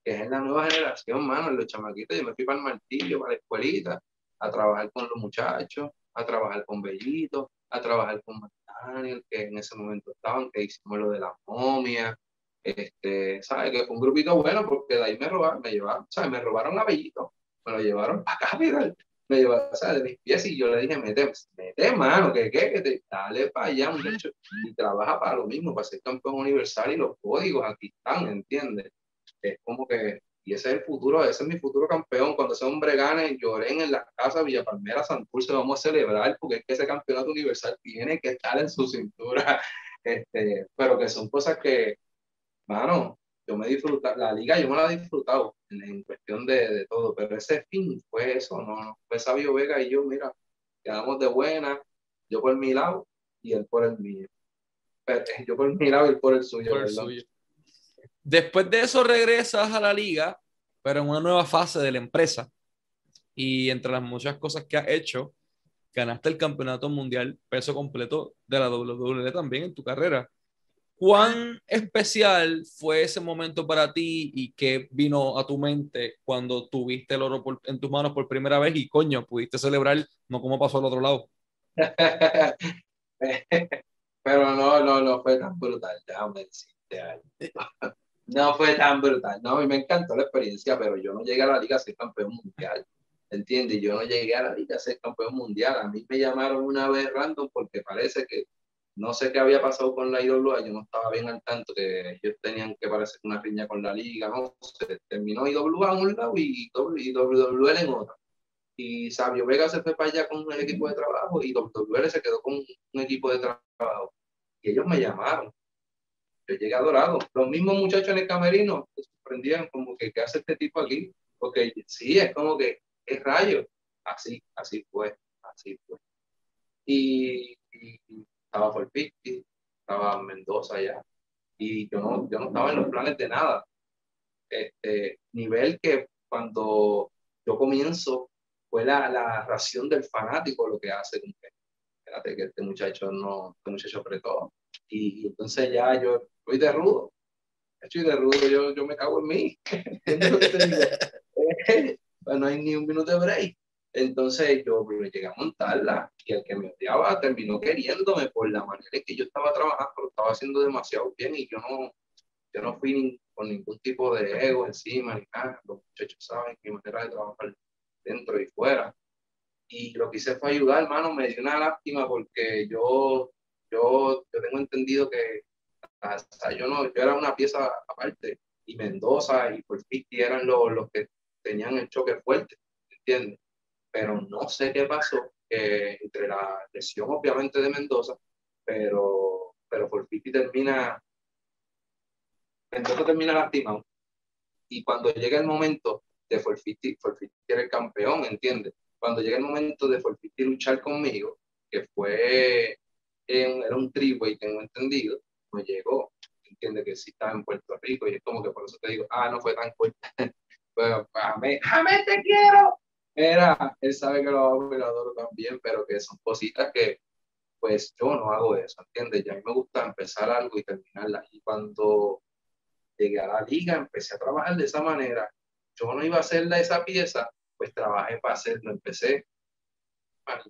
que es la nueva generación, mano, los chamaquitos, yo me fui para el martillo, para la escuelita, a trabajar con los muchachos, a trabajar con Bellito, a trabajar con Daniel, que en ese momento estaban, que hicimos lo de la momia, este, ¿sabes? Que fue un grupito bueno porque de ahí me robaron, me llevaron, ¿sabes? Me robaron a Bellito, me lo llevaron acá, mira, me llevaron, ¿sabes? De mis pies y yo le dije, mete, mete mano, que qué, que te, dale para allá, muchacho, y trabaja para lo mismo, para ser campeón universal y los códigos aquí están, ¿entiendes? Es como que y ese es el futuro, ese es mi futuro campeón. Cuando ese hombre gane, lloren en la casa Villa Palmera, Santurce, vamos a celebrar porque es que ese campeonato universal tiene que estar en su cintura. Este, pero que son cosas que, mano, yo me disfruto, la liga yo me la he disfrutado en, cuestión de, de, todo, pero ese fin fue eso, no, fue Sabio Vega y yo, mira, quedamos de buena, yo por mi lado y él por el mío. Pero, yo por mi lado y él por el suyo. Por el suyo. Después de eso regresas a la liga, pero en una nueva fase de la empresa. Y entre las muchas cosas que has hecho, ganaste el campeonato mundial peso completo de la WWE también en tu carrera. ¿Cuán especial fue ese momento para ti y qué vino a tu mente cuando tuviste el oro en tus manos por primera vez y coño, pudiste celebrar, no como pasó al otro lado? Pero no, no, no fue tan brutal, déjame decirte algo no fue tan brutal. No, a mí me encantó la experiencia, pero yo no llegué a la liga a ser campeón mundial. ¿Entiendes? Yo no llegué a la liga a ser campeón mundial. A mí me llamaron una vez random porque parece que no sé qué había pasado con la IWA, yo no estaba bien al tanto que ellos tenían que parecer una riña con la liga, no se terminó IWA en un lado y WWL en otro. Y Sabio Vega se fue para allá con un equipo de trabajo y WWL se quedó con un equipo de trabajo. Y ellos me llamaron yo llegué adorado. Los mismos muchachos en el camerino se sorprendían como que, ¿qué hace este tipo aquí? porque sí, es como que, es rayo, así, así fue, así fue. Y, estaba por Pitti, estaba Mendoza ya, y yo no, yo no estaba en los planes de nada. Este, nivel que cuando yo comienzo fue la, la ración del fanático lo que hace espérate que este muchacho no, este muchacho apretó. Y, y entonces ya yo estoy de rudo, estoy de rudo, yo, yo me cago en mí. pues no hay ni un minuto de break. Entonces yo llegué a montarla y el que me odiaba terminó queriéndome por la manera en que yo estaba trabajando, lo estaba haciendo demasiado bien y yo no, yo no fui con ningún tipo de ego encima ni nada. Los muchachos saben mi manera de trabajar dentro y fuera. Y lo que hice fue ayudar, hermano, me dio una lástima porque yo, yo, yo tengo entendido que yo, no, yo era una pieza aparte y Mendoza y Porfisti eran los, los que tenían el choque fuerte, ¿entiendes? Pero no sé qué pasó entre la lesión obviamente de Mendoza, pero, pero Porfisti termina, Mendoza termina lastimado. Y cuando llega el momento de Forfisti, Forfisti era el campeón, ¿entiendes? Cuando llega el momento de Forfisti luchar conmigo, que fue, era un tribu y tengo entendido, no llegó. Entiende que sí estaba en Puerto Rico y es como que por eso te digo, ah, no fue tan fuerte. pero Jamé, te quiero. Era, él sabe que lo adoro también, pero que son cositas que pues yo no hago eso, ¿entiendes? Ya a mí me gusta empezar algo y terminarla. Y cuando llegué a la liga, empecé a trabajar de esa manera. Yo no iba a hacerla esa pieza, pues trabajé para hacerlo. Empecé,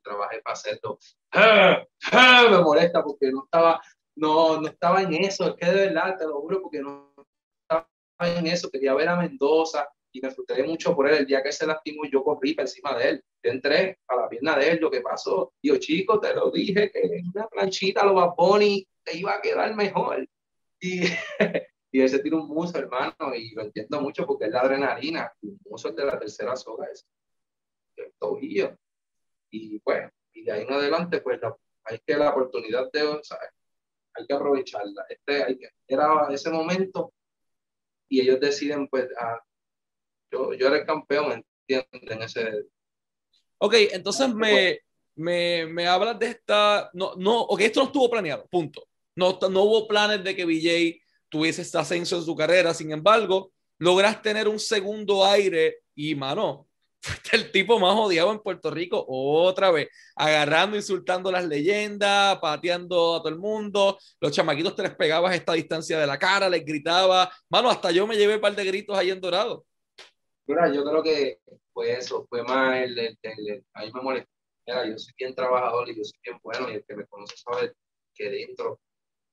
trabajé para hacerlo. ¡Ah! ¡Ah! Me molesta porque no estaba no, no estaba en eso, es que de verdad, te lo juro, porque no estaba en eso, quería ver a Mendoza y me frustré mucho por él. El día que se lastimó, yo corrí para encima de él. entré a la pierna de él, lo que pasó. Yo, chico, te lo dije, que una planchita, lo va Bonnie, te iba a quedar mejor. Y, y él se un muso, hermano, y lo entiendo mucho porque es la adrenalina. Un muso es de la tercera soga, es el tobillo. Y pues, y de ahí en adelante, pues hay que la oportunidad de, ¿sabes? hay que aprovecharla. Este, hay que, era ese momento y ellos deciden, pues, yo, yo era el campeón, ¿entienden? Ese... Ok, entonces me, me, me hablas de esta, no, no, ok, esto no estuvo planeado, punto. No, no hubo planes de que BJ tuviese este ascenso en su carrera, sin embargo, logras tener un segundo aire y, mano, el tipo más odiado en Puerto Rico otra vez, agarrando, insultando las leyendas, pateando a todo el mundo, los chamaquitos te les pegabas a esta distancia de la cara, les gritaba, mano, hasta yo me llevé un par de gritos ahí en Dorado. Mira, yo creo que fue eso, fue más el, el, el, ahí me molestó, Mira, yo soy bien trabajador y yo soy bien bueno y el que me conoce sabe que dentro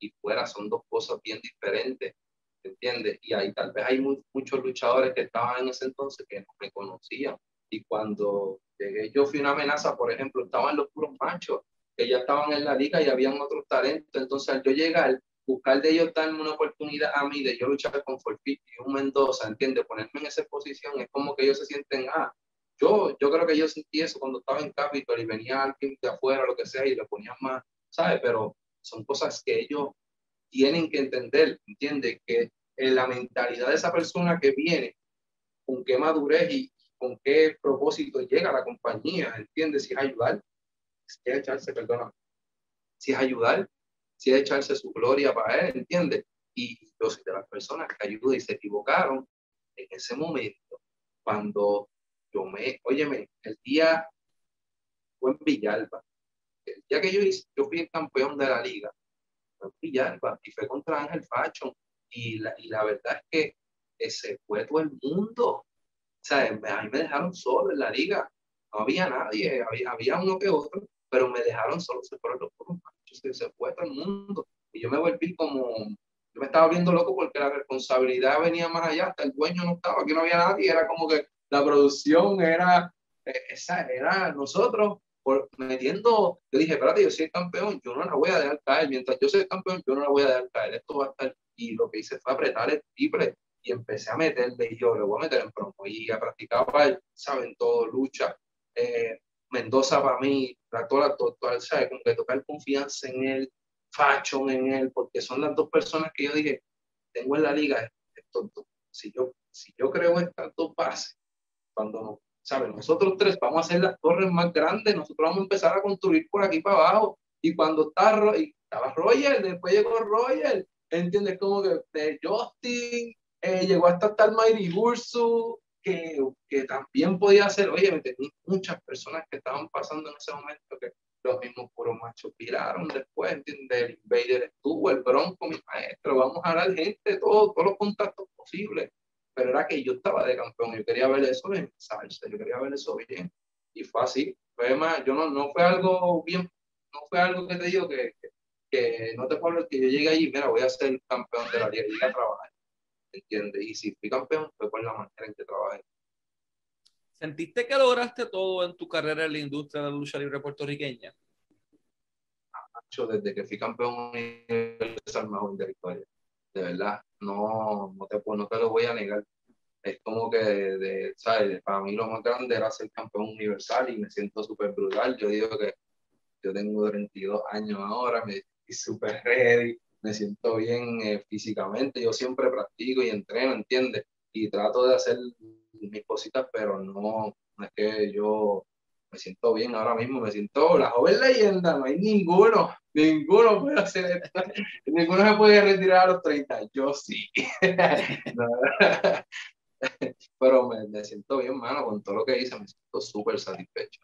y fuera son dos cosas bien diferentes. ¿entiendes? Y ahí tal vez hay muchos luchadores que estaban en ese entonces que no me conocían y cuando llegué, yo fui una amenaza, por ejemplo, estaban los puros machos, que ya estaban en la liga y habían otros talentos. Entonces, al yo llegar, buscar de ellos darme una oportunidad a mí de yo luchar con Forfiti y un Mendoza, ¿entiendes? Ponerme en esa posición, es como que ellos se sienten, ah, yo, yo creo que yo sentí eso cuando estaba en Capitol y venía alguien de afuera, lo que sea, y le ponían más, ¿sabes? Pero son cosas que ellos tienen que entender, ¿entiendes? Que en la mentalidad de esa persona que viene, con qué madurez y, con qué propósito llega la compañía, ¿entiendes? Si es ayudar, si es echarse, perdona, si es ayudar, si es echarse su gloria para él, ¿entiendes? Y yo soy de las personas que ayudan y se equivocaron en ese momento, cuando yo me, óyeme, el día fue en Villalba, el día que yo, hice, yo fui el campeón de la liga, fue en Villalba y fue contra Ángel Facho, y la, y la verdad es que ese fue todo el mundo, sea, a mí me dejaron solo en la liga. No había nadie, había, había uno que otro, pero me dejaron solo. Se fueron los machos, se fue todo el mundo. Y yo me volví como, yo me estaba viendo loco porque la responsabilidad venía más allá, hasta el dueño no estaba, aquí no había nadie, era como que la producción era, eh, esa era nosotros por, metiendo, yo dije, espérate, yo soy el campeón, yo no la voy a dejar caer, mientras yo soy el campeón, yo no la voy a dejar caer, esto va a estar, y lo que hice fue apretar el triple, y empecé a meterle y yo le voy a meter en promo y a practicar, saben todo, lucha. Eh, Mendoza para mí, la toda, toda, ¿sabes? Como que tocar confianza en él, fashion en él, porque son las dos personas que yo dije, tengo en la liga, esto, si yo, si yo creo estas dos bases, cuando, ¿sabes? Nosotros tres vamos a hacer las torres más grandes, nosotros vamos a empezar a construir por aquí para abajo. Y cuando está, y estaba Roger, después llegó Roger, ¿entiendes? Como que de Justin, eh, llegó hasta estar Mighty Ursu, que, que también podía hacer, oye, tenía muchas personas que estaban pasando en ese momento que los mismos puros machos viraron después, ¿entiendes? El Invader estuvo, el Bronco, mi maestro, vamos a dar gente, todo, todos los contactos posibles. Pero era que yo estaba de campeón, yo quería ver eso en salsa, yo quería ver eso bien. Y fue así, fue más, yo no, no fue algo bien, no fue algo que te digo que, que, no te puedo que yo llegué allí, mira, voy a ser campeón de la liga, y a trabajar, ¿entiendes? Y si fui campeón fue por la manera en que trabajé. ¿Sentiste que lograste todo en tu carrera en la industria de la lucha libre puertorriqueña? Desde que fui campeón universal más de victoria. De verdad, no, no, te, no te lo voy a negar. Es como que, de, ¿sabes? Para mí lo más grande era ser campeón universal y me siento súper brutal. Yo digo que yo tengo 32 años ahora, me estoy súper ready, me siento bien eh, físicamente. Yo siempre practico y entreno, ¿entiendes? Y trato de hacer mis cositas, pero no, no es que yo me siento bien ahora mismo, me siento la joven leyenda, no hay ninguno, ninguno puede hacer esto, ninguno se puede retirar a los 30, yo sí. pero me, me, siento bien, mano, con todo lo que hice, me siento súper satisfecho.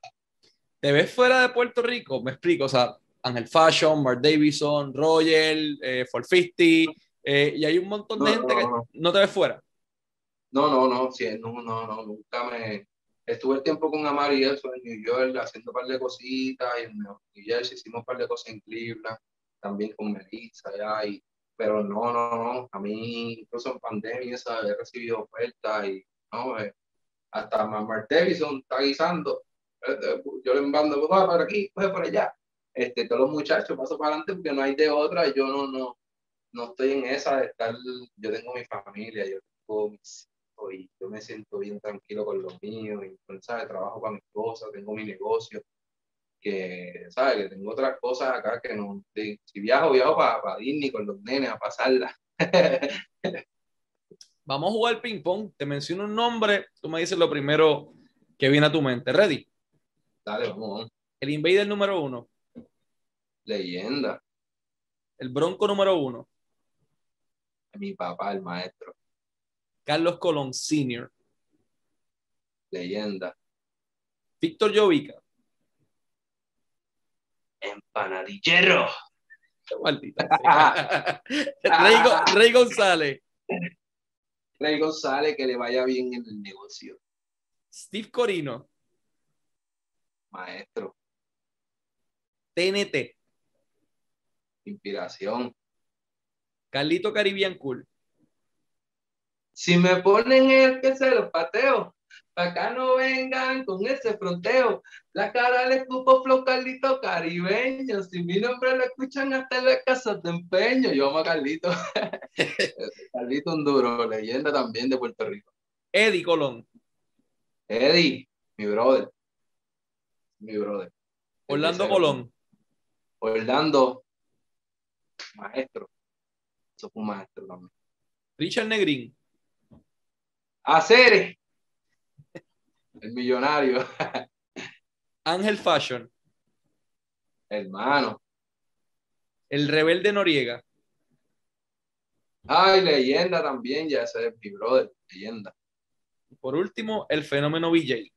¿Te ves fuera de Puerto Rico? Me explico, o sea, Angel Fashion, Mark Davison, Royal, eh, 450, eh, y hay un montón de gente que no te ves fuera. No, no, no, sí, no, no, no, nunca me... Estuve el tiempo con Amar y eso en New York, haciendo un par de cositas, y en New Jersey hicimos un par de cosas en Cleveland, también con Melissa, ya, y, pero no, no, no, a mí, incluso en pandemia, esa, he recibido ofertas y, no, eh, hasta Mark Davison está guisando, eh, eh, yo le mando, va por aquí, pues por allá, este, todos los muchachos, paso para adelante porque no hay de otra, yo no, no, no estoy en esa de estar, yo tengo mi familia, yo tengo mis y yo me siento bien tranquilo con los míos, y, pues, ¿sabes? Trabajo con mi esposa, tengo mi negocio, que, ¿sabes? Que tengo otras cosas acá que no, si viajo, viajo para, para Disney con los nenes a pasarla. Vamos a jugar ping pong, te menciono un nombre, tú me dices lo primero que viene a tu mente, ¿ready? Dale, vamos. El Invader número uno. Leyenda. El Bronco número uno. Mi papá, el maestro. Carlos Colón Sr. Leyenda. Víctor Llovica. Empanadillero. Maldita. Rey, González. Rey González, que le vaya bien en el negocio. Steve Corino. Maestro. TNT. Inspiración. Carlito Caribbean Cool. Si me ponen el que se los pateo, para acá no vengan con ese fronteo. La cara le escupo flow Carlito caribeño. Si mi nombre lo escuchan hasta en las casas de empeño. Yo amo a Carlito. Carlito un duro, leyenda también de Puerto Rico. Eddie Colón. Eddie, mi brother. Mi brother. Orlando Colón. Orlando, maestro. Eso fue un maestro también. Richard Negrín. Hacer el millonario. Ángel Fashion. Hermano. El rebelde Noriega. Ay, leyenda también, ya ese es mi brother, leyenda. Por último, el fenómeno VJ.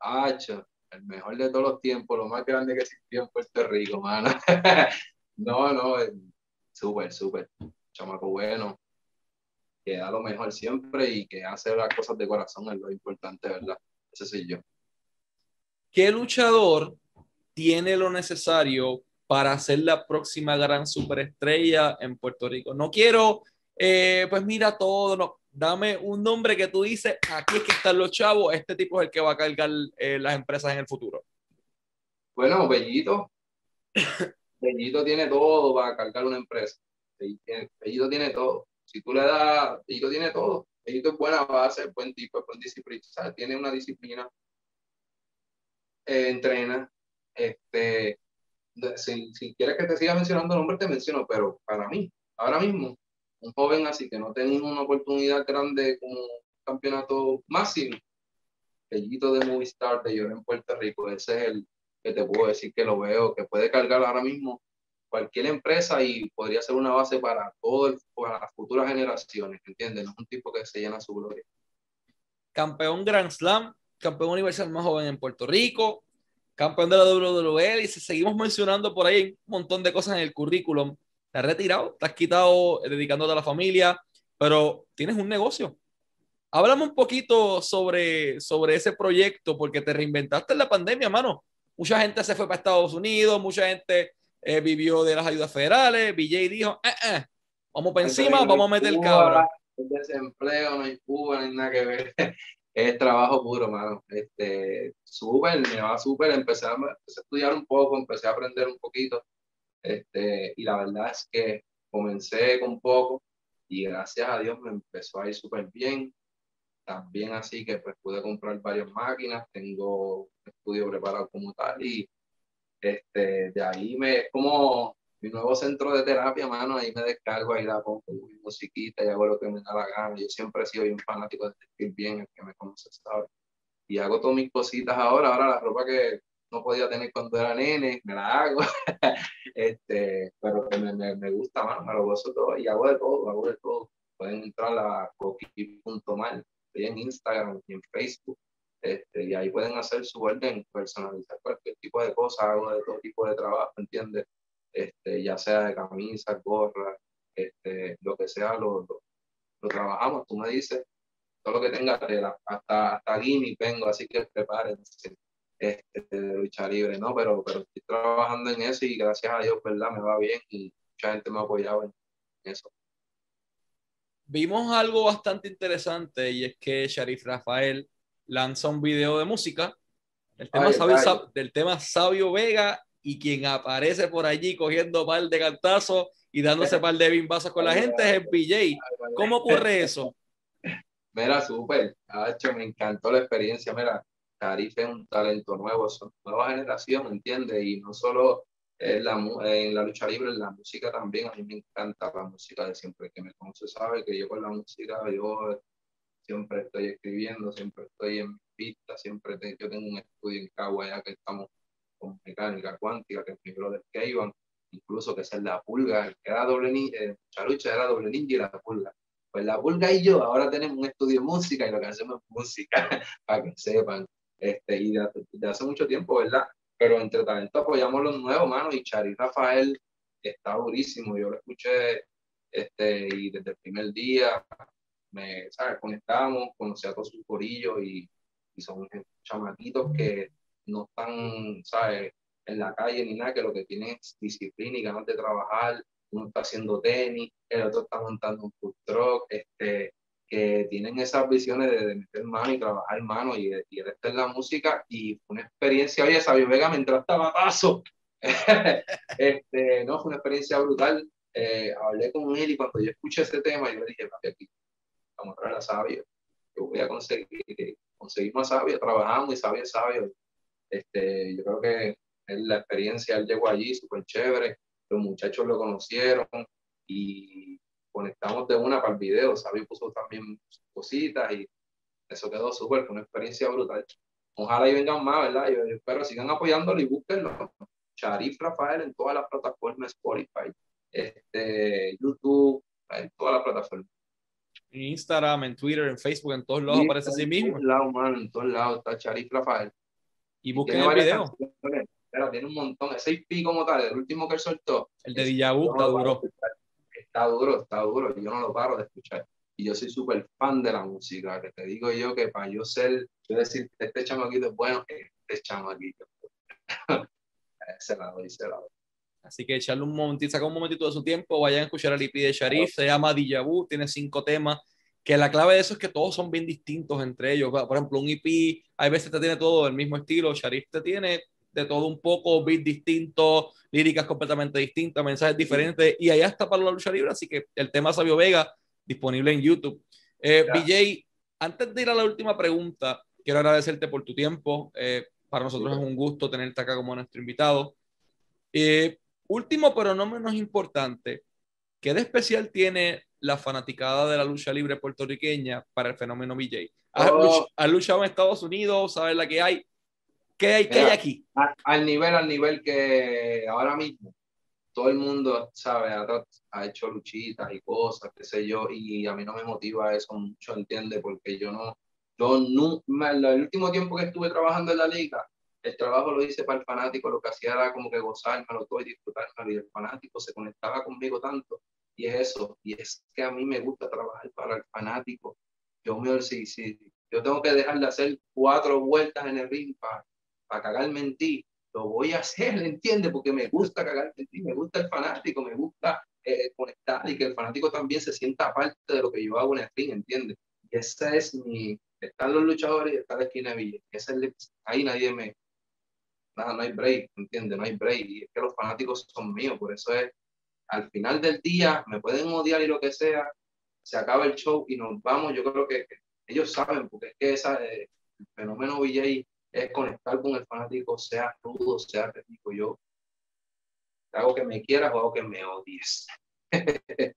Hacho, el mejor de todos los tiempos, lo más grande que existió en Puerto Rico, mano. no, no, súper, súper. Chamaco bueno, que da lo mejor siempre y que hace las cosas de corazón es lo importante, ¿verdad? Ese soy yo. ¿Qué luchador tiene lo necesario para ser la próxima gran superestrella en Puerto Rico? No quiero, eh, pues mira todo, no. Dame un nombre que tú dices, aquí es que están los chavos, este tipo es el que va a cargar eh, las empresas en el futuro. Bueno, Bellito. Bellito tiene todo para cargar una empresa. Bellito tiene todo si tú le das, Bellito tiene todo. Bellito es buena base, buen tipo, buen disciplina, tiene una disciplina, eh, entrena. Este, si, quieres que te siga mencionando nombres, te menciono, pero para mí, ahora mismo, un joven así que no tenía una oportunidad grande como campeonato máximo, sellito de Movistar de Lloré en Puerto Rico, ese es el que te puedo decir que lo veo, que puede cargar ahora mismo cualquier empresa y podría ser una base para todo para las futuras generaciones, ¿entiendes? No es un tipo que se llena su gloria. Campeón Grand Slam, campeón universal más joven en Puerto Rico, campeón de la WWE, y seguimos mencionando por ahí un montón de cosas en el currículum. Te has retirado, te has quitado eh, dedicándote a la familia, pero tienes un negocio. Háblame un poquito sobre, sobre ese proyecto, porque te reinventaste en la pandemia, mano. Mucha gente se fue para Estados Unidos, mucha gente eh, vivió de las ayudas federales. BJ dijo, eh, eh, vamos para encima, vamos a meter el cabra. Desempleo, no hay Cuba, no hay nada que ver. es trabajo puro, mano. Este, súper, me va súper. Empecé a, empecé a estudiar un poco, empecé a aprender un poquito. Este, y la verdad es que comencé con poco y gracias a Dios me empezó a ir súper bien. También así que pues pude comprar varias máquinas, tengo estudio preparado como tal y este, de ahí me, es como mi nuevo centro de terapia, mano, ahí me descargo, ahí la pongo mi musiquita y hago lo que me da la gana. Yo siempre he sido bien fanático de vestir bien, el que me conoce sabe. Y hago todas mis cositas ahora, ahora la ropa que no podía tener cuando era nene, me la hago. este, pero me, me, me, gusta, mano, me lo gozo todo y hago de todo, hago de todo. Pueden entrar a coqui.mal, en Instagram y en Facebook este, y ahí pueden hacer su orden, personalizar cualquier tipo de cosa, hago de todo tipo de trabajo, ¿entiendes? Este, ya sea de camisa, gorra, este, lo que sea, lo, lo, trabajamos. Tú me dices, todo lo que tenga hasta, hasta gimmick vengo, así que prepárense este, de lucha libre, ¿no? Pero, pero estoy trabajando en eso y gracias a Dios, ¿verdad? Me va bien y mucha gente me ha apoyado en eso. Vimos algo bastante interesante y es que Sharif Rafael lanza un video de música el tema Sabio, del tema Sabio Vega y quien aparece por allí cogiendo par de cantazos y dándose par de bimbazos con la gente es el BJ. ¿Cómo ocurre eso? Mira, súper. Me encantó la experiencia. Mira, Carife es un talento nuevo, son nueva generación, ¿entiendes? Y no solo en la, en la lucha libre, en la música también. A mí me encanta la música de siempre. Que me conoce sabe que yo con la música, yo siempre estoy escribiendo, siempre estoy en pista, siempre yo tengo un estudio en Cagua ya que estamos con mecánica cuántica, que es mi brother Keivan, incluso que es el la pulga, que era doble ninja, eh, Charucha era doble ninja y la pulga. Pues la pulga y yo ahora tenemos un estudio de música y lo que hacemos es música, para que sepan. Este, y de, hace mucho tiempo, ¿verdad? Pero entre talento apoyamos los nuevos, mano, y Chari Rafael está durísimo, yo lo escuché este, y desde el primer día me, ¿sabes? Conectamos, conocí a todos sus corillos y, y son chamaquitos que no están, ¿sabes? En la calle ni nada, que lo que tienen es disciplina y ganas de trabajar. Uno está haciendo tenis, el otro está montando un food truck, este, que tienen esas visiones de, meter mano y trabajar mano y, y él está en la música y fue una experiencia, oye, Sabio Vega mientras estaba paso. este, no, fue una experiencia brutal. Eh, hablé con él y cuando yo escuché ese tema, yo le dije, papi, aquí vamos a traer a Sabio, yo voy a conseguir, conseguimos a Sabio, trabajamos y Sabio es Sabio. Este, yo creo que la experiencia, él llegó allí súper chévere, los muchachos lo conocieron y conectamos de una para el video, Sabio puso también cositas y eso quedó súper, fue una experiencia brutal. Ojalá y vengan más, ¿verdad? Yo, espero sigan apoyándolo y búsquenlo. Sharif Rafael en todas las plataformas, Spotify, este, YouTube, en todas las plataformas en Instagram, en Twitter, en Facebook, en todos lados aparece así mismo. En todos lados, mano, en todos lados está Charif Rafael. Y busquen el video. Pero tiene un montón, ese IP como tal, el último que él soltó. El de Dijabu está duro. Está duro, está duro, yo no lo paro de escuchar. Y yo soy súper fan de la música, que te digo yo que para yo ser, yo decir, este chamaquito es bueno, este chamaquito. ese lado, ese lado. Así que echarle un momentito, saca un momentito de su tiempo, vayan a escuchar al IP de Sharif, se llama Dijabu, tiene cinco temas, que la clave de eso es que todos son bien distintos entre ellos. Por ejemplo, un IP, hay veces te tiene todo del mismo estilo, Sharif te tiene de todo un poco, beat distinto, líricas completamente distintas, mensajes diferentes, y allá está para la lucha libre, así que el tema Sabio Vega, disponible en YouTube. Eh, BJ, antes de ir a la última pregunta, quiero agradecerte por tu tiempo. Eh, para nosotros es un gusto tenerte acá como nuestro invitado. Eh, Último, pero no menos importante, ¿qué de especial tiene la fanaticada de la lucha libre puertorriqueña para el fenómeno BJ? ¿Has, luchado en Estados Unidos? ¿Sabes la que hay? ¿Qué hay, ¿qué hay aquí? al nivel, al nivel que ahora mismo todo el mundo, sabe, ha, hecho luchitas y cosas, qué sé yo, y a mí no me motiva eso mucho, entiende, porque yo no, yo no, el último tiempo que estuve trabajando en la liga, el trabajo lo hice para el fanático, lo que hacía era como que gozármelo todo y disfrutármelo, y el fanático se conectaba conmigo tanto, y es eso, y es que a mí me gusta trabajar para el fanático. Yo me si, si yo tengo que dejar de hacer cuatro vueltas en el ring para, para cagarme en ti, lo voy a hacer, ¿entiendes? Porque me gusta cagar en ti, me gusta el fanático, me gusta eh, conectar y que el fanático también se sienta parte de lo que yo hago en el ring, ¿entiendes? Y ese es mi, están los luchadores y está la esquina de Villa. Ese es ahí nadie me, nada, no hay break, ¿entiendes? No hay break. Y es que los fanáticos son míos, por eso es, al final del día, me pueden odiar y lo que sea, se acaba el show y nos vamos. Yo creo que, ellos saben, porque es que esa, eh, el fenómeno VJ es conectar con el fanático, sea rudo, sea técnico. Yo hago que me quieras o hago que me odies.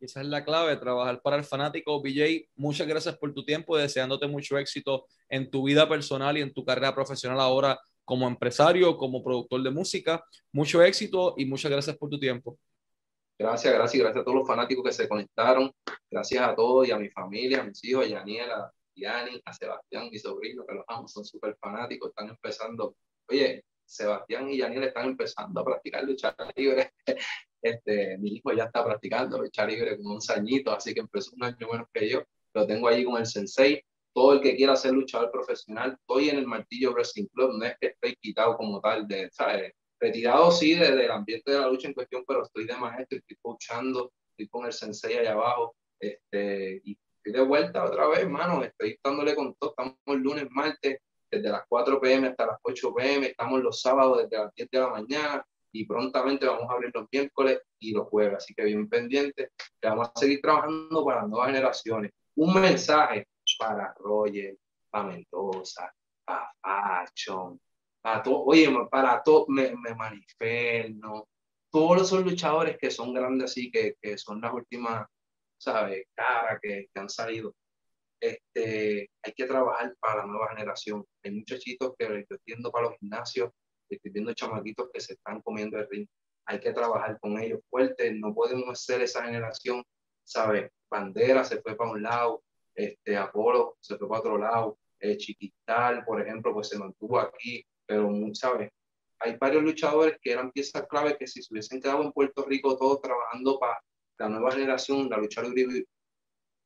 Esa es la clave, trabajar para el fanático. BJ, muchas gracias por tu tiempo, deseándote mucho éxito en tu vida personal y en tu carrera profesional ahora como empresario, como productor de música. Mucho éxito y muchas gracias por tu tiempo. Gracias, gracias, gracias a todos los fanáticos que se conectaron. Gracias a todos y a mi familia, a mis hijos, a Yaniela, Yanni, a Sebastián, mi sobrino, que los amo, son súper fanáticos, están empezando. Oye, Sebastián y Yaniel están empezando a practicar lucha libre. Este, mi hijo ya está practicando lucha libre con un añitos, así que empezó un año menos que yo. Lo tengo allí con el sensei. Todo el que quiera ser luchador profesional, estoy en el Martillo Wrestling Club, no es que estoy quitado como tal de, ¿sabes? Retirado sí desde el ambiente de la lucha en cuestión, pero estoy de maestro, estoy coachando, estoy con el sensei allá abajo, este, y estoy de vuelta otra vez, hermano, estoy dándole con todo, estamos lunes, martes, desde las 4 pm hasta las 8 pm, estamos los sábados desde las 10 de la mañana y prontamente vamos a abrir los miércoles y los jueves, así que bien pendiente, que vamos a seguir trabajando para nuevas generaciones. Un mensaje para Roger, para Mendoza, para Fashion, para todo, oye, para todo, me, me manifiesto, todos esos luchadores que son grandes así, que, que son las últimas ¿sabes? Cara que, que, han salido. Este, hay que trabajar para la nueva generación. Hay muchachitos que estoy viendo para los gimnasios, estoy viendo chamaquitos que se están comiendo el ring. Hay que trabajar con ellos fuerte. No podemos ser esa generación, ¿sabes? Bandera se fue para un lado, este, Apolo se fue para otro lado, eh, Chiquital, por ejemplo, pues se mantuvo aquí, pero, ¿sabes? Hay varios luchadores que eran piezas clave que si se hubiesen quedado en Puerto Rico todos trabajando para la nueva generación, la lucha libre,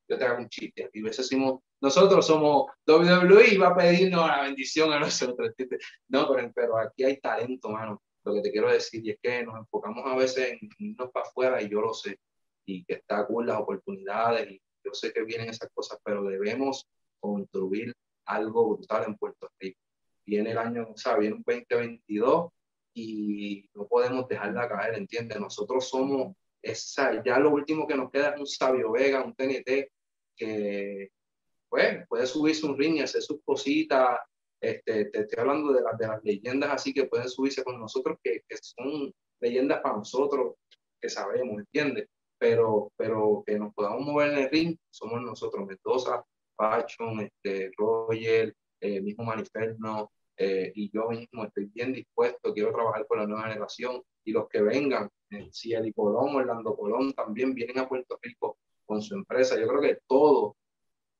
yo te hago un chiste, y veces decimos, nosotros somos WWE y va a pedirnos la bendición a nosotros. No, pero, pero aquí hay talento, mano. Lo que te quiero decir y es que nos enfocamos a veces en irnos para afuera y yo lo sé, y que está cool las oportunidades y yo sé que vienen esas cosas, pero debemos construir algo brutal en Puerto Rico. Viene el año, o sea, viene un 2022 y no podemos dejarla caer, ¿entiendes? Nosotros somos ya lo último que nos queda es un Sabio Vega, un TNT, que pues, puede subirse un ring y hacer sus cositas. Este, te estoy hablando de, las de las leyendas así que pueden subirse con nosotros, que, que son leyendas para nosotros, que sabemos, ¿entiendes? Pero, pero que nos podamos mover en el ring, somos nosotros, Mendoza, Pachon, este, Roger, eh, mismo Maniferno, eh, y yo mismo estoy bien dispuesto, quiero trabajar con la nueva generación y los que vengan, si el Colón, Orlando Colón también vienen a Puerto Rico con su empresa. Yo creo que todo,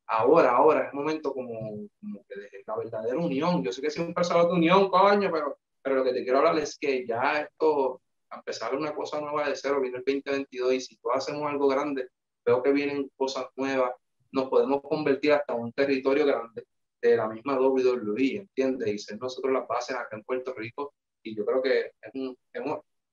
ahora, ahora es momento como, la verdadera unión. Yo sé que siempre se de unión, coño, pero, pero lo que te quiero hablar es que ya esto, empezar una cosa nueva de cero, viene el 2022 y si todos hacemos algo grande, veo que vienen cosas nuevas, nos podemos convertir hasta un territorio grande de la misma WWE, ¿entiendes? Y ser nosotros las bases acá en Puerto Rico. Y yo creo que es, un,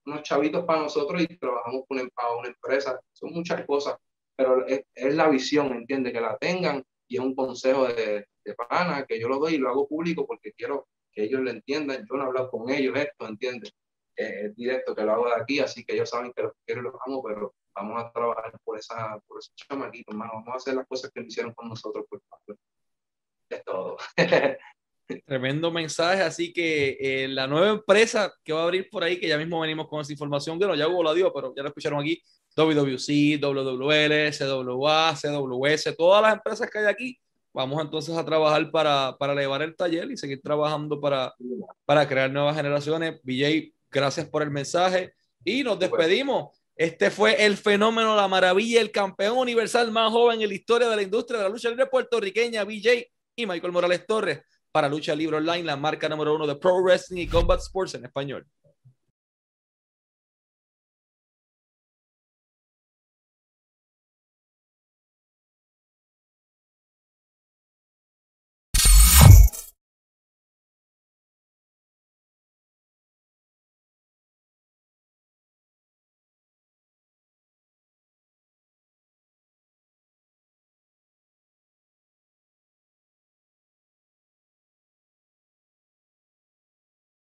unos chavitos para nosotros y trabajamos con una, una empresa. Son muchas cosas, pero es, es, la visión, ¿entiende? Que la tengan y es un consejo de, de pana que yo lo doy y lo hago público porque quiero que ellos lo entiendan. Yo no he hablado con ellos esto, ¿entiendes? es directo que lo hago de aquí, así que ellos saben que los quiero y los amo, pero vamos a trabajar por, esa, por esos chamaquitos, hermano. Vamos a hacer las cosas que me hicieron con nosotros, por favor. Es todo. Tremendo mensaje, así que eh, la nueva empresa que va a abrir por ahí, que ya mismo venimos con esa información, bueno, ya Hugo la dio, pero ya lo escucharon aquí, WWC, WWL, CWA, CWS, todas las empresas que hay aquí. Vamos entonces a trabajar para, para elevar el taller y seguir trabajando para, para crear nuevas generaciones. BJ, gracias por el mensaje y nos despedimos. Este fue el fenómeno, la maravilla, el campeón universal más joven en la historia de la industria de la lucha libre puertorriqueña, BJ y Michael Morales Torres para Lucha Libre Online, la marca número uno de Pro Wrestling y Combat Sports en español.